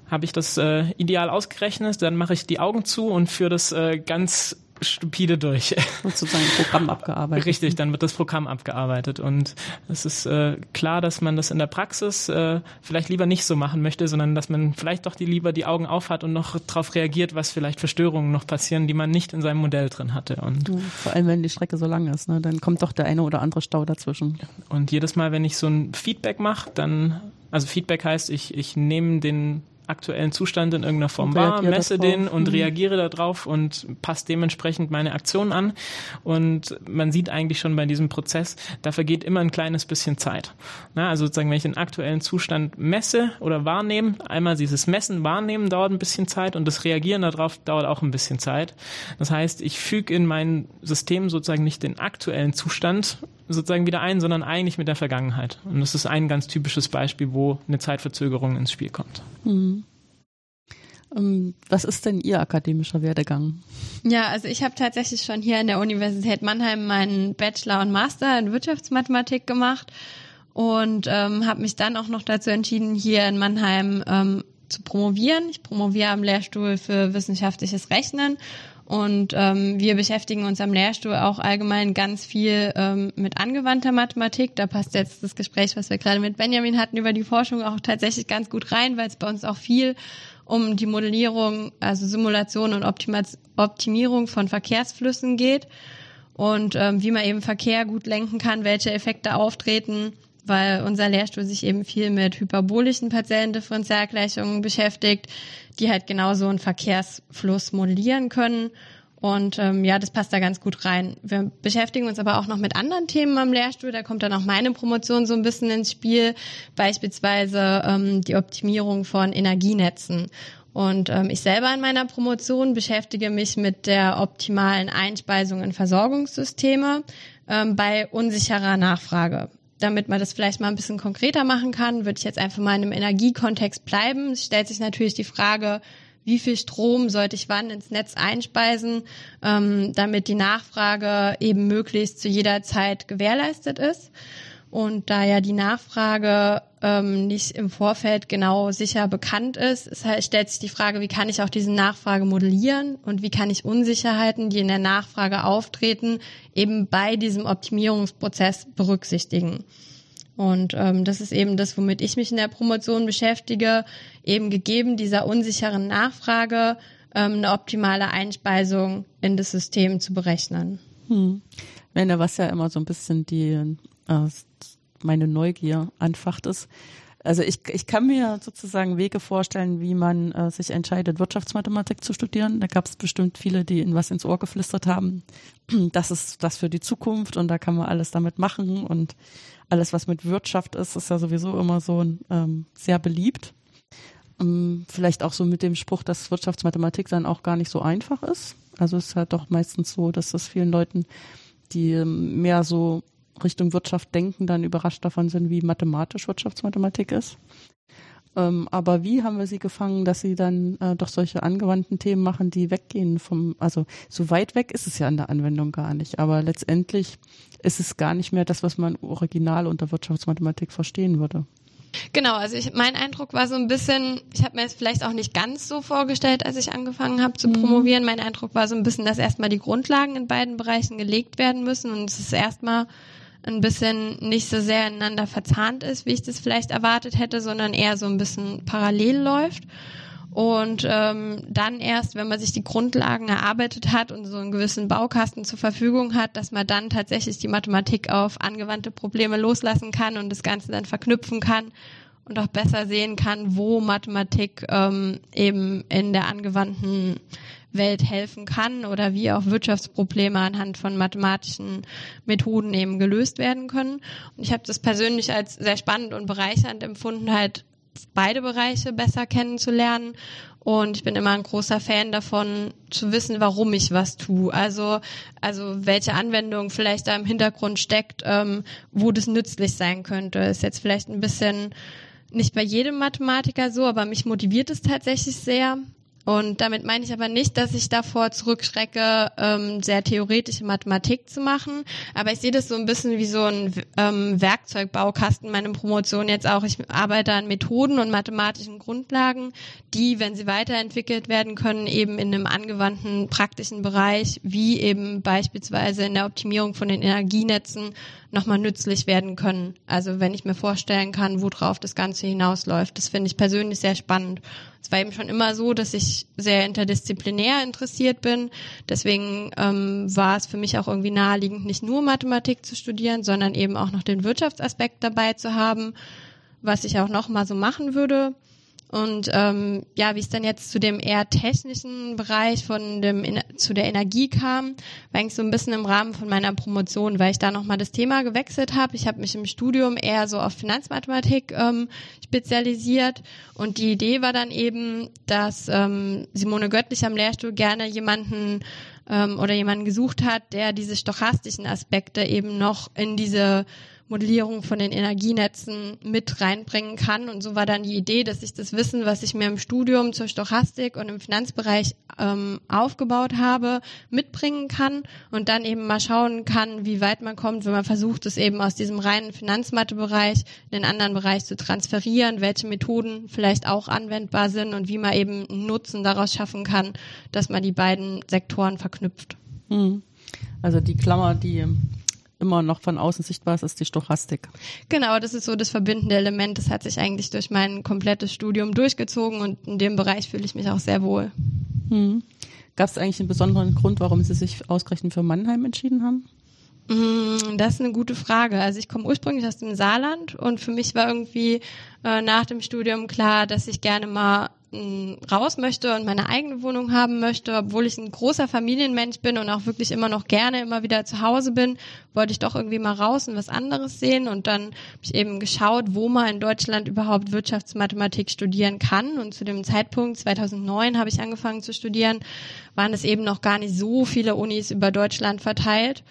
D: habe ich das äh, ideal ausgerechnet. Dann mache ich die Augen zu und führe das äh, ganz stupide durch.
B: Sozusagen Programm abgearbeitet.
D: Richtig, dann wird das Programm abgearbeitet. Und es ist äh, klar, dass man das in der Praxis äh, vielleicht lieber nicht so machen möchte, sondern dass man vielleicht doch die lieber die Augen aufhat und noch darauf reagiert, was vielleicht für Störungen noch passieren, die man nicht in seinem Modell drin hatte. Und
B: ja, vor allem, wenn die Strecke so lang ist, ne, dann kommt doch der eine oder andere Stau dazwischen.
D: Und jedes Mal, wenn ich so ein Feedback mache, dann, also Feedback heißt, ich, ich nehme den aktuellen Zustand in irgendeiner Form wahr, messe den und mhm. reagiere darauf und passe dementsprechend meine Aktion an. Und man sieht eigentlich schon bei diesem Prozess, da vergeht immer ein kleines bisschen Zeit. Na, also sozusagen, wenn ich den aktuellen Zustand messe oder wahrnehme, einmal dieses Messen, Wahrnehmen dauert ein bisschen Zeit und das Reagieren darauf dauert auch ein bisschen Zeit. Das heißt, ich füge in mein System sozusagen nicht den aktuellen Zustand sozusagen wieder ein, sondern eigentlich mit der Vergangenheit. Und das ist ein ganz typisches Beispiel, wo eine Zeitverzögerung ins Spiel kommt. Mhm.
B: Ähm, was ist denn Ihr akademischer Werdegang?
C: Ja, also ich habe tatsächlich schon hier an der Universität Mannheim meinen Bachelor und Master in Wirtschaftsmathematik gemacht und ähm, habe mich dann auch noch dazu entschieden, hier in Mannheim ähm, zu promovieren. Ich promoviere am Lehrstuhl für wissenschaftliches Rechnen und ähm, wir beschäftigen uns am Lehrstuhl auch allgemein ganz viel ähm, mit angewandter Mathematik. Da passt jetzt das Gespräch, was wir gerade mit Benjamin hatten über die Forschung, auch tatsächlich ganz gut rein, weil es bei uns auch viel um die Modellierung, also Simulation und Optimierung von Verkehrsflüssen geht und ähm, wie man eben Verkehr gut lenken kann, welche Effekte auftreten, weil unser Lehrstuhl sich eben viel mit hyperbolischen partiellen Differentialgleichungen beschäftigt, die halt genauso einen Verkehrsfluss modellieren können. Und ähm, ja, das passt da ganz gut rein. Wir beschäftigen uns aber auch noch mit anderen Themen am Lehrstuhl. Da kommt dann auch meine Promotion so ein bisschen ins Spiel, beispielsweise ähm, die Optimierung von Energienetzen. Und ähm, ich selber in meiner Promotion beschäftige mich mit der optimalen Einspeisung in Versorgungssysteme ähm, bei unsicherer Nachfrage. damit man das vielleicht mal ein bisschen konkreter machen kann, würde ich jetzt einfach mal in einem Energiekontext bleiben. Es stellt sich natürlich die Frage, wie viel Strom sollte ich wann ins Netz einspeisen, ähm, damit die Nachfrage eben möglichst zu jeder Zeit gewährleistet ist. Und da ja die Nachfrage ähm, nicht im Vorfeld genau sicher bekannt ist, es halt, stellt sich die Frage, wie kann ich auch diese Nachfrage modellieren und wie kann ich Unsicherheiten, die in der Nachfrage auftreten, eben bei diesem Optimierungsprozess berücksichtigen. Und ähm, das ist eben das, womit ich mich in der Promotion beschäftige, eben gegeben dieser unsicheren Nachfrage ähm, eine optimale Einspeisung in das System zu berechnen.
B: Hm. Wenn was ja immer so ein bisschen die äh, meine Neugier anfacht ist. Also ich, ich kann mir sozusagen Wege vorstellen, wie man äh, sich entscheidet, Wirtschaftsmathematik zu studieren. Da gab es bestimmt viele, die in was ins Ohr geflüstert haben. Das ist das für die Zukunft und da kann man alles damit machen und alles, was mit Wirtschaft ist, ist ja sowieso immer so ähm, sehr beliebt. Ähm, vielleicht auch so mit dem Spruch, dass Wirtschaftsmathematik dann auch gar nicht so einfach ist. Also es ist halt doch meistens so, dass das vielen Leuten, die ähm, mehr so Richtung Wirtschaft denken, dann überrascht davon sind, wie mathematisch Wirtschaftsmathematik ist. Ähm, aber wie haben wir sie gefangen, dass sie dann äh, doch solche angewandten Themen machen, die weggehen vom, also so weit weg ist es ja in der Anwendung gar nicht. Aber letztendlich ist es gar nicht mehr das, was man original unter Wirtschaftsmathematik verstehen würde.
C: Genau, also ich, mein Eindruck war so ein bisschen, ich habe mir es vielleicht auch nicht ganz so vorgestellt, als ich angefangen habe zu mhm. promovieren. Mein Eindruck war so ein bisschen, dass erstmal die Grundlagen in beiden Bereichen gelegt werden müssen und es ist erstmal ein bisschen nicht so sehr ineinander verzahnt ist, wie ich das vielleicht erwartet hätte, sondern eher so ein bisschen parallel läuft. Und ähm, dann erst, wenn man sich die Grundlagen erarbeitet hat und so einen gewissen Baukasten zur Verfügung hat, dass man dann tatsächlich die Mathematik auf angewandte Probleme loslassen kann und das Ganze dann verknüpfen kann und auch besser sehen kann, wo Mathematik ähm, eben in der angewandten Welt helfen kann oder wie auch Wirtschaftsprobleme anhand von mathematischen Methoden eben gelöst werden können. Und ich habe das persönlich als sehr spannend und bereichernd empfunden, halt beide Bereiche besser kennenzulernen. Und ich bin immer ein großer Fan davon, zu wissen, warum ich was tue. Also, also welche Anwendung vielleicht da im Hintergrund steckt, ähm, wo das nützlich sein könnte. Ist jetzt vielleicht ein bisschen nicht bei jedem Mathematiker so, aber mich motiviert es tatsächlich sehr. Und damit meine ich aber nicht, dass ich davor zurückschrecke, ähm, sehr theoretische Mathematik zu machen. Aber ich sehe das so ein bisschen wie so ein ähm, Werkzeugbaukasten, meine Promotion jetzt auch. Ich arbeite an Methoden und mathematischen Grundlagen, die, wenn sie weiterentwickelt werden können, eben in einem angewandten praktischen Bereich, wie eben beispielsweise in der Optimierung von den Energienetzen, nochmal nützlich werden können. Also wenn ich mir vorstellen kann, worauf das Ganze hinausläuft. Das finde ich persönlich sehr spannend. Es war eben schon immer so, dass ich sehr interdisziplinär interessiert bin. Deswegen ähm, war es für mich auch irgendwie naheliegend, nicht nur Mathematik zu studieren, sondern eben auch noch den Wirtschaftsaspekt dabei zu haben, was ich auch noch mal so machen würde. Und ähm, ja, wie es dann jetzt zu dem eher technischen Bereich von dem zu der Energie kam, war eigentlich so ein bisschen im Rahmen von meiner Promotion, weil ich da nochmal das Thema gewechselt habe. Ich habe mich im Studium eher so auf Finanzmathematik ähm, spezialisiert und die Idee war dann eben, dass ähm, Simone Göttlich am Lehrstuhl gerne jemanden ähm, oder jemanden gesucht hat, der diese stochastischen Aspekte eben noch in diese Modellierung von den Energienetzen mit reinbringen kann. Und so war dann die Idee, dass ich das Wissen, was ich mir im Studium zur Stochastik und im Finanzbereich ähm, aufgebaut habe, mitbringen kann und dann eben mal schauen kann, wie weit man kommt, wenn man versucht, es eben aus diesem reinen Finanzmathe-Bereich in den anderen Bereich zu transferieren, welche Methoden vielleicht auch anwendbar sind und wie man eben Nutzen daraus schaffen kann, dass man die beiden Sektoren verknüpft.
B: Hm. Also die Klammer, die immer noch von außen sichtbar ist, ist die Stochastik.
C: Genau, das ist so das verbindende Element. Das hat sich eigentlich durch mein komplettes Studium durchgezogen und in dem Bereich fühle ich mich auch sehr wohl.
B: Hm. Gab es eigentlich einen besonderen Grund, warum Sie sich ausgerechnet für Mannheim entschieden haben?
C: Hm, das ist eine gute Frage. Also ich komme ursprünglich aus dem Saarland und für mich war irgendwie äh, nach dem Studium klar, dass ich gerne mal raus möchte und meine eigene Wohnung haben möchte, obwohl ich ein großer Familienmensch bin und auch wirklich immer noch gerne immer wieder zu Hause bin, wollte ich doch irgendwie mal raus und was anderes sehen und dann habe ich eben geschaut, wo man in Deutschland überhaupt Wirtschaftsmathematik studieren kann. Und zu dem Zeitpunkt 2009 habe ich angefangen zu studieren, waren es eben noch gar nicht so viele Unis über Deutschland verteilt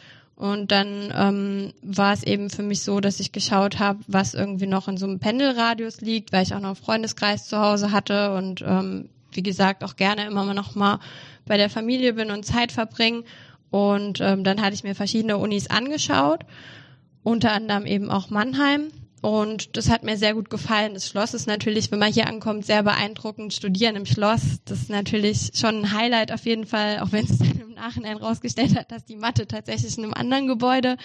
C: Und dann ähm, war es eben für mich so, dass ich geschaut habe, was irgendwie noch in so einem Pendelradius liegt, weil ich auch noch einen Freundeskreis zu Hause hatte und ähm, wie gesagt auch gerne immer noch mal bei der Familie bin und Zeit verbringe. Und ähm, dann hatte ich mir verschiedene Unis angeschaut, unter anderem eben auch Mannheim. Und das hat mir sehr gut gefallen. Das Schloss ist natürlich, wenn man hier ankommt, sehr beeindruckend. Studieren im Schloss, das ist natürlich schon ein Highlight auf jeden Fall, auch wenn es dann im Nachhinein rausgestellt hat, dass die Mathe tatsächlich in einem anderen Gebäude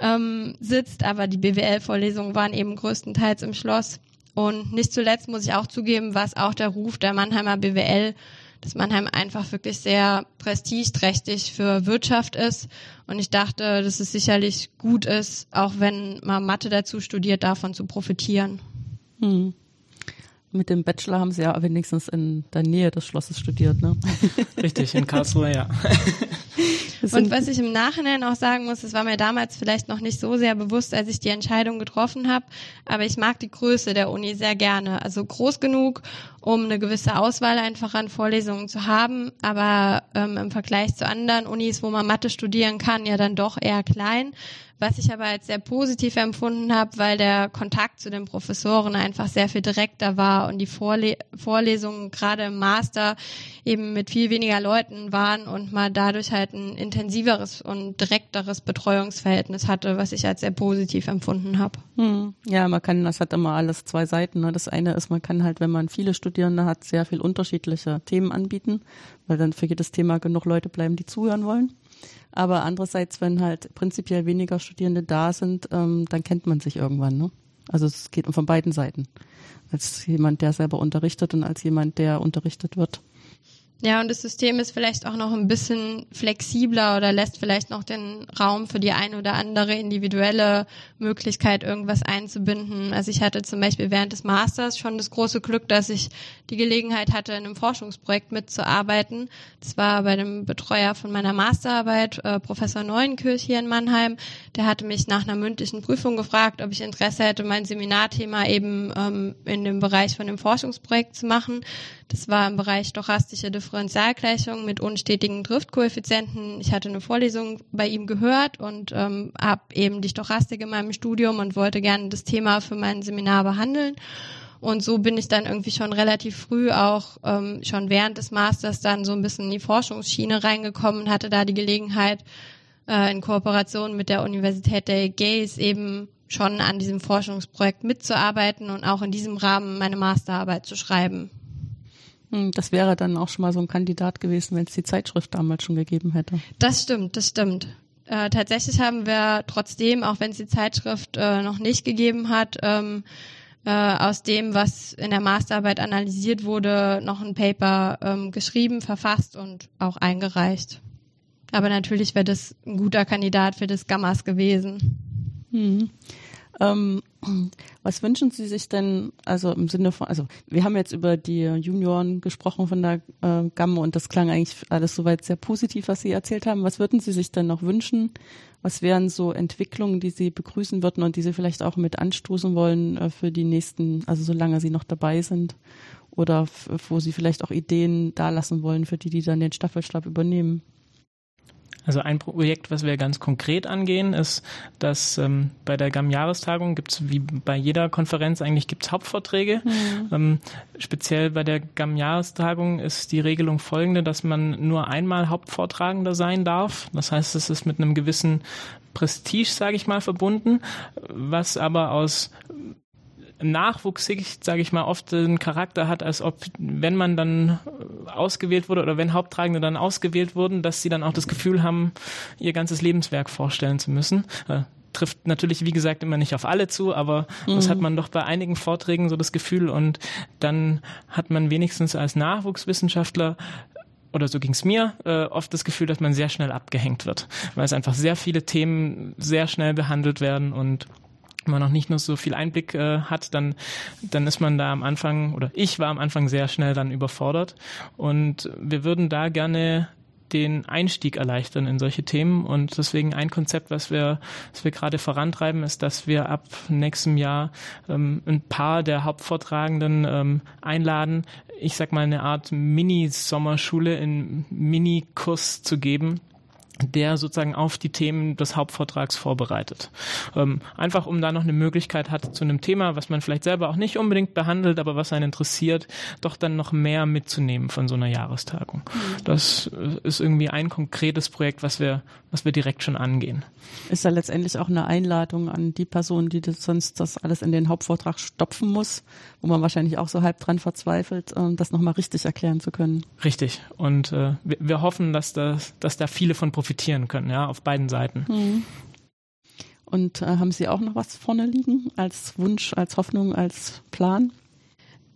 C: ähm, sitzt. Aber die BWL-Vorlesungen waren eben größtenteils im Schloss. Und nicht zuletzt muss ich auch zugeben, was auch der Ruf der Mannheimer BWL dass Mannheim einfach wirklich sehr prestigeträchtig für Wirtschaft ist. Und ich dachte, dass es sicherlich gut ist, auch wenn man Mathe dazu studiert, davon zu profitieren. Hm.
B: Mit dem Bachelor haben Sie ja wenigstens in der Nähe des Schlosses studiert, ne?
D: Richtig, in Karlsruhe, ja.
C: Und was ich im Nachhinein auch sagen muss, das war mir damals vielleicht noch nicht so sehr bewusst, als ich die Entscheidung getroffen habe, aber ich mag die Größe der Uni sehr gerne. Also groß genug, um eine gewisse Auswahl einfach an Vorlesungen zu haben, aber ähm, im Vergleich zu anderen Unis, wo man Mathe studieren kann, ja dann doch eher klein was ich aber als sehr positiv empfunden habe, weil der Kontakt zu den Professoren einfach sehr viel direkter war und die Vorle Vorlesungen gerade im Master eben mit viel weniger Leuten waren und man dadurch halt ein intensiveres und direkteres Betreuungsverhältnis hatte, was ich als sehr positiv empfunden habe.
B: Hm. Ja, man kann, das hat immer alles zwei Seiten. Ne? Das eine ist, man kann halt, wenn man viele Studierende hat, sehr viel unterschiedliche Themen anbieten, weil dann für jedes Thema genug Leute bleiben, die zuhören wollen. Aber andererseits, wenn halt prinzipiell weniger Studierende da sind, ähm, dann kennt man sich irgendwann. Ne? Also es geht von beiden Seiten. Als jemand, der selber unterrichtet und als jemand, der unterrichtet wird.
C: Ja, und das System ist vielleicht auch noch ein bisschen flexibler oder lässt vielleicht noch den Raum für die eine oder andere individuelle Möglichkeit, irgendwas einzubinden. Also ich hatte zum Beispiel während des Masters schon das große Glück, dass ich die Gelegenheit hatte, in einem Forschungsprojekt mitzuarbeiten. Das war bei dem Betreuer von meiner Masterarbeit, äh, Professor Neuenkirch hier in Mannheim. Der hatte mich nach einer mündlichen Prüfung gefragt, ob ich Interesse hätte, mein Seminarthema eben ähm, in dem Bereich von dem Forschungsprojekt zu machen. Das war im Bereich stochastische Differentialgleichung mit unstetigen Driftkoeffizienten. Ich hatte eine Vorlesung bei ihm gehört und ähm, habe eben die Stochastik in meinem Studium und wollte gerne das Thema für mein Seminar behandeln. Und so bin ich dann irgendwie schon relativ früh auch ähm, schon während des Masters dann so ein bisschen in die Forschungsschiene reingekommen und hatte da die Gelegenheit, äh, in Kooperation mit der Universität der Gays eben schon an diesem Forschungsprojekt mitzuarbeiten und auch in diesem Rahmen meine Masterarbeit zu schreiben.
B: Hm, das wäre dann auch schon mal so ein Kandidat gewesen, wenn es die Zeitschrift damals schon gegeben hätte.
C: Das stimmt, das stimmt. Äh, tatsächlich haben wir trotzdem, auch wenn es die Zeitschrift äh, noch nicht gegeben hat, ähm, äh, aus dem, was in der Masterarbeit analysiert wurde, noch ein Paper ähm, geschrieben, verfasst und auch eingereicht. Aber natürlich wäre das ein guter Kandidat für das Gammas gewesen.
B: Mhm. Ähm, was wünschen Sie sich denn, also im Sinne von, also wir haben jetzt über die Junioren gesprochen von der äh, Gamme und das klang eigentlich alles soweit sehr positiv, was Sie erzählt haben. Was würden Sie sich denn noch wünschen? Was wären so Entwicklungen, die Sie begrüßen würden und die Sie vielleicht auch mit anstoßen wollen äh, für die nächsten, also solange Sie noch dabei sind? Oder wo Sie vielleicht auch Ideen dalassen wollen für die, die dann den Staffelstab übernehmen?
D: Also ein Projekt, was wir ganz konkret angehen, ist, dass ähm, bei der GAM-Jahrestagung gibt es wie bei jeder Konferenz eigentlich gibt's Hauptvorträge. Mhm. Ähm, speziell bei der GAM-Jahrestagung ist die Regelung folgende, dass man nur einmal Hauptvortragender sein darf. Das heißt, es ist mit einem gewissen Prestige, sage ich mal, verbunden, was aber aus Nachwuchssicht, sage ich mal, oft einen Charakter hat, als ob, wenn man dann ausgewählt wurde oder wenn Haupttragende dann ausgewählt wurden, dass sie dann auch das Gefühl haben, ihr ganzes Lebenswerk vorstellen zu müssen. Äh, trifft natürlich, wie gesagt, immer nicht auf alle zu, aber mhm. das hat man doch bei einigen Vorträgen so das Gefühl und dann hat man wenigstens als Nachwuchswissenschaftler oder so ging's mir, äh, oft das Gefühl, dass man sehr schnell abgehängt wird, weil es einfach sehr viele Themen sehr schnell behandelt werden und man noch nicht nur so viel Einblick äh, hat, dann, dann ist man da am Anfang, oder ich war am Anfang sehr schnell dann überfordert. Und wir würden da gerne den Einstieg erleichtern in solche Themen. Und deswegen ein Konzept, was wir, was wir gerade vorantreiben, ist, dass wir ab nächstem Jahr ähm, ein paar der Hauptvortragenden ähm, einladen, ich sag mal eine Art Mini-Sommerschule in Mini-Kurs zu geben der sozusagen auf die Themen des Hauptvortrags vorbereitet. Ähm, einfach um da noch eine Möglichkeit hat, zu einem Thema, was man vielleicht selber auch nicht unbedingt behandelt, aber was einen interessiert, doch dann noch mehr mitzunehmen von so einer Jahrestagung. Mhm. Das äh, ist irgendwie ein konkretes Projekt, was wir, was wir direkt schon angehen.
B: Ist ja letztendlich auch eine Einladung an die Person, die das sonst das alles in den Hauptvortrag stopfen muss, wo man wahrscheinlich auch so halb dran verzweifelt, äh, das nochmal richtig erklären zu können.
D: Richtig. Und äh, wir, wir hoffen, dass, da, dass da viele von profitieren können, ja, auf beiden Seiten. Mhm.
B: Und äh, haben Sie auch noch was vorne liegen als Wunsch, als Hoffnung, als Plan?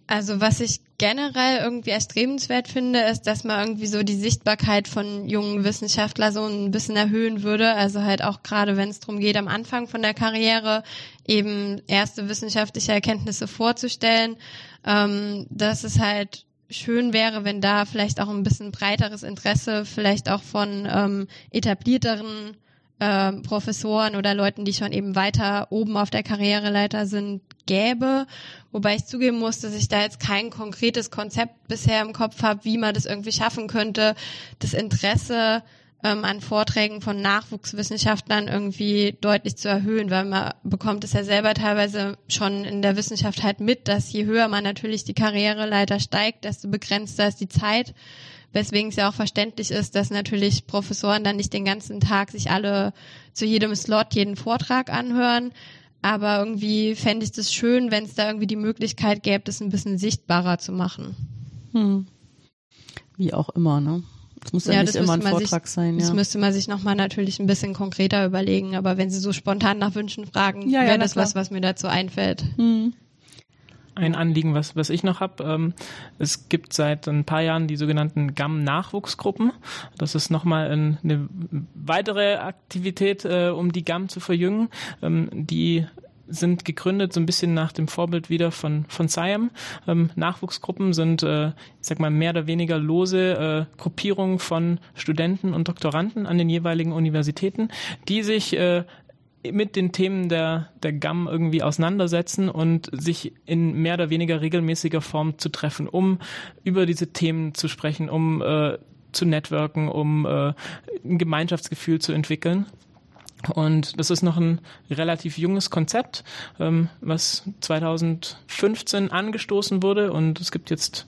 C: Also was ich generell irgendwie erstrebenswert finde, ist, dass man irgendwie so die Sichtbarkeit von jungen Wissenschaftlern so ein bisschen erhöhen würde. Also halt auch gerade, wenn es darum geht, am Anfang von der Karriere eben erste wissenschaftliche Erkenntnisse vorzustellen, ähm, dass es halt schön wäre, wenn da vielleicht auch ein bisschen breiteres Interesse vielleicht auch von ähm, etablierteren äh, Professoren oder Leuten, die schon eben weiter oben auf der Karriereleiter sind, gäbe. Wobei ich zugeben muss, dass ich da jetzt kein konkretes Konzept bisher im Kopf habe, wie man das irgendwie schaffen könnte, das Interesse ähm, an Vorträgen von Nachwuchswissenschaftlern irgendwie deutlich zu erhöhen, weil man bekommt es ja selber teilweise schon in der Wissenschaft halt mit, dass je höher man natürlich die Karriereleiter steigt, desto begrenzter ist die Zeit. Weswegen es ja auch verständlich ist, dass natürlich Professoren dann nicht den ganzen Tag sich alle zu jedem Slot jeden Vortrag anhören. Aber irgendwie fände ich das schön, wenn es da irgendwie die Möglichkeit gäbe, das ein bisschen sichtbarer zu machen. Hm.
B: Wie auch immer, ne? Es muss ja, ja nicht immer ein Vortrag
C: sich,
B: sein. Ja.
C: Das müsste man sich nochmal natürlich ein bisschen konkreter überlegen. Aber wenn Sie so spontan nach Wünschen fragen, ja, wäre ja, das klar. was, was mir dazu einfällt. Hm.
D: Ein Anliegen, was, was ich noch habe, ähm, es gibt seit ein paar Jahren die sogenannten GAM-Nachwuchsgruppen. Das ist nochmal ein, eine weitere Aktivität, äh, um die GAM zu verjüngen, ähm, die sind gegründet so ein bisschen nach dem Vorbild wieder von von SIAM. Ähm, Nachwuchsgruppen sind, äh, ich sag mal mehr oder weniger lose äh, Gruppierungen von Studenten und Doktoranden an den jeweiligen Universitäten, die sich äh, mit den Themen der, der GAM irgendwie auseinandersetzen und sich in mehr oder weniger regelmäßiger Form zu treffen, um über diese Themen zu sprechen, um äh, zu networken, um äh, ein Gemeinschaftsgefühl zu entwickeln. Und das ist noch ein relativ junges Konzept, ähm, was 2015 angestoßen wurde. Und es gibt jetzt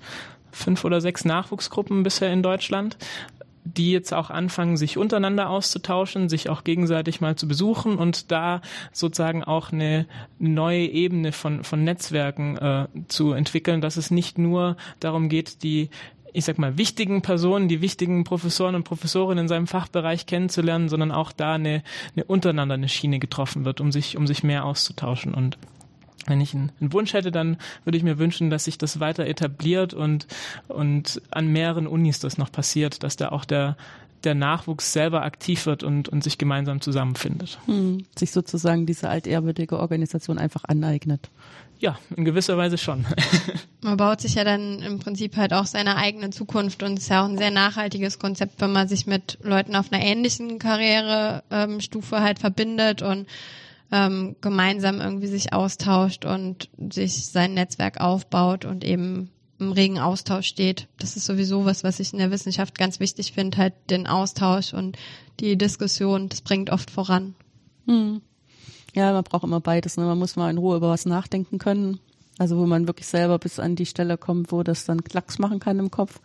D: fünf oder sechs Nachwuchsgruppen bisher in Deutschland die jetzt auch anfangen, sich untereinander auszutauschen, sich auch gegenseitig mal zu besuchen und da sozusagen auch eine neue Ebene von, von Netzwerken äh, zu entwickeln, dass es nicht nur darum geht, die ich sag mal, wichtigen Personen, die wichtigen Professoren und Professorinnen in seinem Fachbereich kennenzulernen, sondern auch da eine, eine untereinander eine Schiene getroffen wird, um sich, um sich mehr auszutauschen. Und wenn ich einen, Wunsch hätte, dann würde ich mir wünschen, dass sich das weiter etabliert und, und an mehreren Unis das noch passiert, dass da auch der, der Nachwuchs selber aktiv wird und, und sich gemeinsam zusammenfindet.
B: Hm, sich sozusagen diese altehrwürdige Organisation einfach aneignet.
D: Ja, in gewisser Weise schon.
C: man baut sich ja dann im Prinzip halt auch seine eigene Zukunft und es ist ja auch ein sehr nachhaltiges Konzept, wenn man sich mit Leuten auf einer ähnlichen Karrierestufe ähm, halt verbindet und ähm, gemeinsam irgendwie sich austauscht und sich sein Netzwerk aufbaut und eben im regen Austausch steht. Das ist sowieso was, was ich in der Wissenschaft ganz wichtig finde, halt den Austausch und die Diskussion, das bringt oft voran. Hm.
B: Ja, man braucht immer beides. Ne? Man muss mal in Ruhe über was nachdenken können. Also wo man wirklich selber bis an die Stelle kommt, wo das dann Klacks machen kann im Kopf.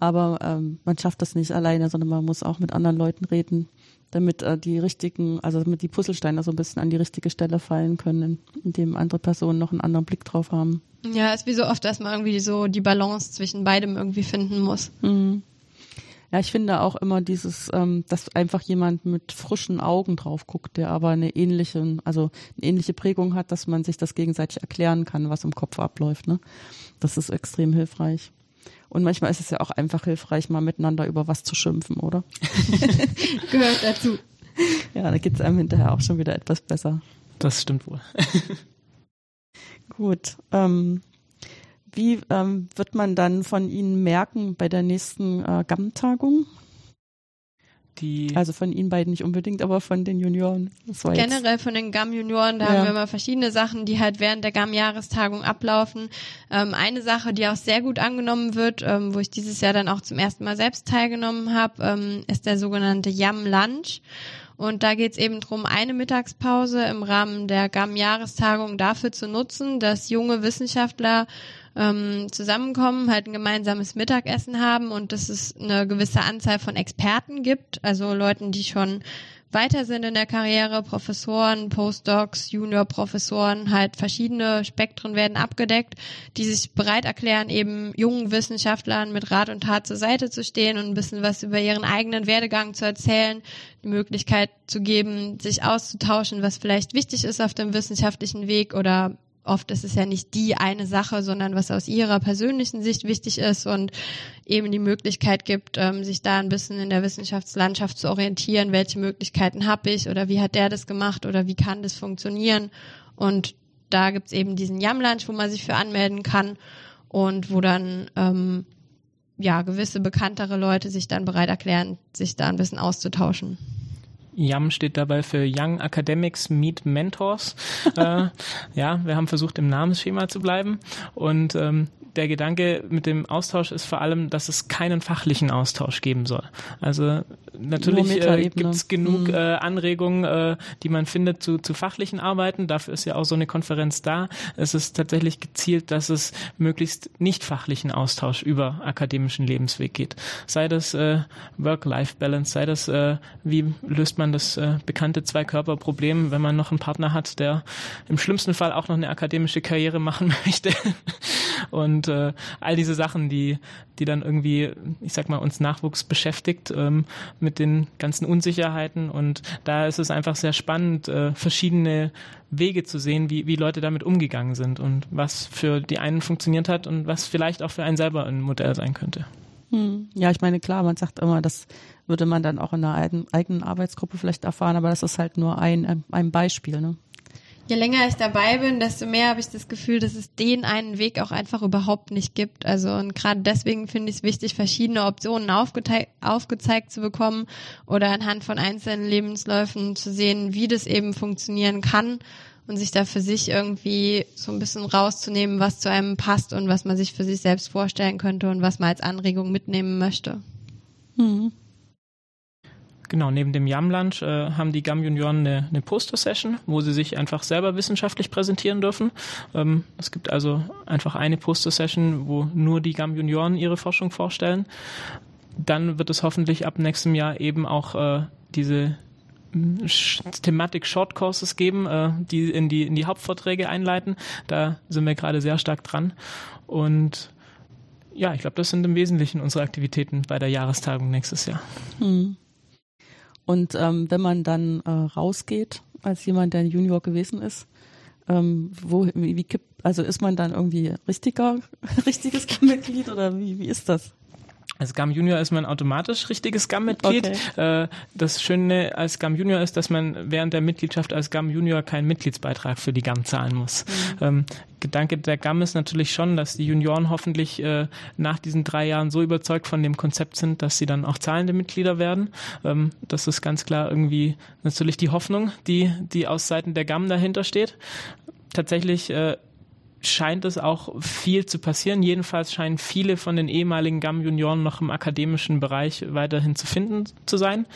B: Aber ähm, man schafft das nicht alleine, sondern man muss auch mit anderen Leuten reden, damit äh, die richtigen, also damit die Puzzlesteine so ein bisschen an die richtige Stelle fallen können, indem andere Personen noch einen anderen Blick drauf haben.
C: Ja, ist wie so oft, dass man irgendwie so die Balance zwischen beidem irgendwie finden muss. Mhm.
B: Ja, ich finde auch immer dieses, ähm, dass einfach jemand mit frischen Augen drauf guckt, der aber eine ähnliche, also eine ähnliche Prägung hat, dass man sich das gegenseitig erklären kann, was im Kopf abläuft. Ne? Das ist extrem hilfreich. Und manchmal ist es ja auch einfach hilfreich, mal miteinander über was zu schimpfen, oder?
C: Gehört dazu.
B: Ja, da geht es einem hinterher auch schon wieder etwas besser.
D: Das stimmt wohl.
B: Gut. Ähm, wie ähm, wird man dann von Ihnen merken bei der nächsten äh, GAM-Tagung?
D: die.
B: Also von Ihnen beiden nicht unbedingt, aber von den Junioren.
C: Generell von den GAM-Junioren, da ja. haben wir immer verschiedene Sachen, die halt während der GAM-Jahrestagung ablaufen. Ähm, eine Sache, die auch sehr gut angenommen wird, ähm, wo ich dieses Jahr dann auch zum ersten Mal selbst teilgenommen habe, ähm, ist der sogenannte Yam Lunch. Und da geht es eben darum, eine Mittagspause im Rahmen der GAM-Jahrestagung dafür zu nutzen, dass junge Wissenschaftler ähm, zusammenkommen, halt ein gemeinsames Mittagessen haben und dass es eine gewisse Anzahl von Experten gibt, also Leuten, die schon weiter sind in der Karriere, Professoren, Postdocs, Juniorprofessoren, halt verschiedene Spektren werden abgedeckt, die sich bereit erklären, eben jungen Wissenschaftlern mit Rat und Tat zur Seite zu stehen und ein bisschen was über ihren eigenen Werdegang zu erzählen, die Möglichkeit zu geben, sich auszutauschen, was vielleicht wichtig ist auf dem wissenschaftlichen Weg oder oft ist es ja nicht die eine Sache, sondern was aus ihrer persönlichen Sicht wichtig ist und eben die Möglichkeit gibt, ähm, sich da ein bisschen in der Wissenschaftslandschaft zu orientieren, welche Möglichkeiten habe ich oder wie hat der das gemacht oder wie kann das funktionieren. Und da gibt's eben diesen Yam-Lunch, wo man sich für anmelden kann und wo dann ähm, ja gewisse bekanntere Leute sich dann bereit erklären, sich da ein bisschen auszutauschen.
D: YAM steht dabei für Young Academics Meet Mentors. äh, ja, wir haben versucht, im Namensschema zu bleiben. Und ähm, der Gedanke mit dem Austausch ist vor allem, dass es keinen fachlichen Austausch geben soll. Also natürlich äh, gibt es genug mhm. äh, Anregungen, äh, die man findet zu, zu fachlichen Arbeiten. Dafür ist ja auch so eine Konferenz da. Es ist tatsächlich gezielt, dass es möglichst nicht fachlichen Austausch über akademischen Lebensweg geht. Sei das äh, Work-Life-Balance, sei das, äh, wie löst man das äh, bekannte Zwei-Körper-Problem, wenn man noch einen Partner hat, der im schlimmsten Fall auch noch eine akademische Karriere machen möchte. Und äh, all diese Sachen, die, die dann irgendwie, ich sag mal, uns Nachwuchs beschäftigt ähm, mit den ganzen Unsicherheiten. Und da ist es einfach sehr spannend, äh, verschiedene Wege zu sehen, wie, wie Leute damit umgegangen sind und was für die einen funktioniert hat und was vielleicht auch für einen selber ein Modell sein könnte.
B: Hm. Ja, ich meine, klar, man sagt immer, das würde man dann auch in einer eigenen Arbeitsgruppe vielleicht erfahren, aber das ist halt nur ein, ein Beispiel. Ne?
C: Je länger ich dabei bin, desto mehr habe ich das Gefühl, dass es den einen Weg auch einfach überhaupt nicht gibt. Also und gerade deswegen finde ich es wichtig, verschiedene Optionen aufgezeigt zu bekommen oder anhand von einzelnen Lebensläufen zu sehen, wie das eben funktionieren kann und sich da für sich irgendwie so ein bisschen rauszunehmen, was zu einem passt und was man sich für sich selbst vorstellen könnte und was man als Anregung mitnehmen möchte.
D: Mhm. Genau, neben dem Yam Lunch äh, haben die GAM Junioren eine, eine Poster-Session, wo sie sich einfach selber wissenschaftlich präsentieren dürfen. Ähm, es gibt also einfach eine Poster-Session, wo nur die GAM Junioren ihre Forschung vorstellen. Dann wird es hoffentlich ab nächstem Jahr eben auch äh, diese hm, Thematik Short Courses geben, äh, die in die in die Hauptvorträge einleiten. Da sind wir gerade sehr stark dran und ja, ich glaube, das sind im Wesentlichen unsere Aktivitäten bei der Jahrestagung nächstes Jahr. Hm.
B: Und ähm, wenn man dann äh, rausgeht, als jemand, der Junior gewesen ist, ähm, wo, wie, wie kippt, also ist man dann irgendwie richtiger, richtiges Mitglied oder wie, wie ist das?
D: Als GAM Junior ist man automatisch richtiges GAM-Mitglied. Okay. Äh, das Schöne als GAM Junior ist, dass man während der Mitgliedschaft als GAM Junior keinen Mitgliedsbeitrag für die GAM zahlen muss. Mhm. Ähm, Gedanke der GAM ist natürlich schon, dass die Junioren hoffentlich äh, nach diesen drei Jahren so überzeugt von dem Konzept sind, dass sie dann auch zahlende Mitglieder werden. Ähm, das ist ganz klar irgendwie natürlich die Hoffnung, die, die aus Seiten der GAM dahinter steht. Tatsächlich äh, scheint es auch viel zu passieren. Jedenfalls scheinen viele von den ehemaligen GAM-Junioren noch im akademischen Bereich weiterhin zu finden zu sein.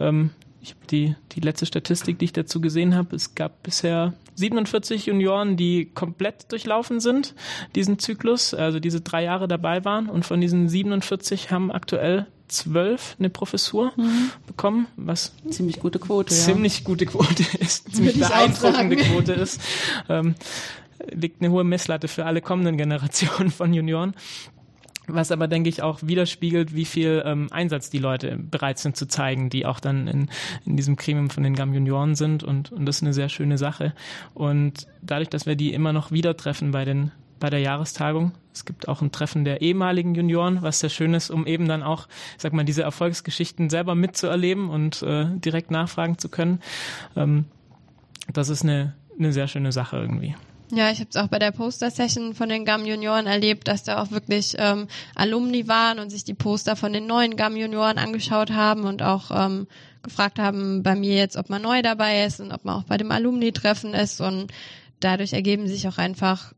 D: Ähm, ich habe die, die letzte Statistik, die ich dazu gesehen habe, es gab bisher 47 Junioren, die komplett durchlaufen sind, diesen Zyklus, also diese drei Jahre dabei waren. Und von diesen 47 haben aktuell zwölf eine Professur mhm. bekommen, was
B: ziemlich gute Quote,
D: ziemlich
B: ja.
D: gute Quote ist, ziemlich beeindruckende Quote ist. Ähm, liegt eine hohe Messlatte für alle kommenden Generationen von Junioren. Was aber, denke ich, auch widerspiegelt, wie viel ähm, Einsatz die Leute bereit sind zu zeigen, die auch dann in, in diesem Gremium von den GAM Junioren sind. Und, und das ist eine sehr schöne Sache. Und dadurch, dass wir die immer noch wieder treffen bei den bei der Jahrestagung. Es gibt auch ein Treffen der ehemaligen Junioren, was sehr schön ist, um eben dann auch, sag mal, diese Erfolgsgeschichten selber mitzuerleben und äh, direkt nachfragen zu können. Ähm, das ist eine, eine sehr schöne Sache irgendwie.
C: Ja, ich habe es auch bei der Poster-Session von den GAM-Junioren erlebt, dass da auch wirklich ähm, Alumni waren und sich die Poster von den neuen GAM-Junioren angeschaut haben und auch ähm, gefragt haben bei mir jetzt, ob man neu dabei ist und ob man auch bei dem Alumni-Treffen ist und dadurch ergeben sich auch einfach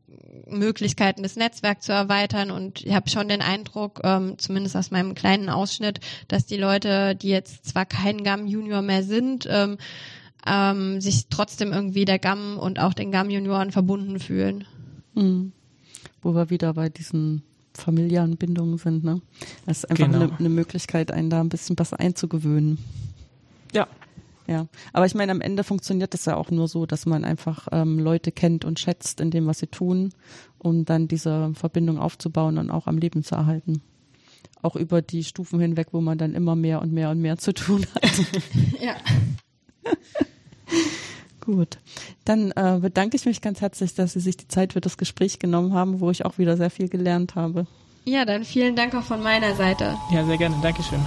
C: Möglichkeiten, das Netzwerk zu erweitern. Und ich habe schon den Eindruck, ähm, zumindest aus meinem kleinen Ausschnitt, dass die Leute, die jetzt zwar kein GAM Junior mehr sind, ähm, ähm, sich trotzdem irgendwie der GAM und auch den GAM Junioren verbunden fühlen.
B: Mhm. Wo wir wieder bei diesen familiären Bindungen sind, ne? Das ist einfach genau. eine, eine Möglichkeit, einen da ein bisschen besser einzugewöhnen.
D: Ja,
B: ja, aber ich meine, am Ende funktioniert es ja auch nur so, dass man einfach ähm, Leute kennt und schätzt in dem, was sie tun, um dann diese Verbindung aufzubauen und auch am Leben zu erhalten. Auch über die Stufen hinweg, wo man dann immer mehr und mehr und mehr zu tun hat.
C: ja.
B: Gut. Dann äh, bedanke ich mich ganz herzlich, dass Sie sich die Zeit für das Gespräch genommen haben, wo ich auch wieder sehr viel gelernt habe.
C: Ja, dann vielen Dank auch von meiner Seite.
D: Ja, sehr gerne. Dankeschön.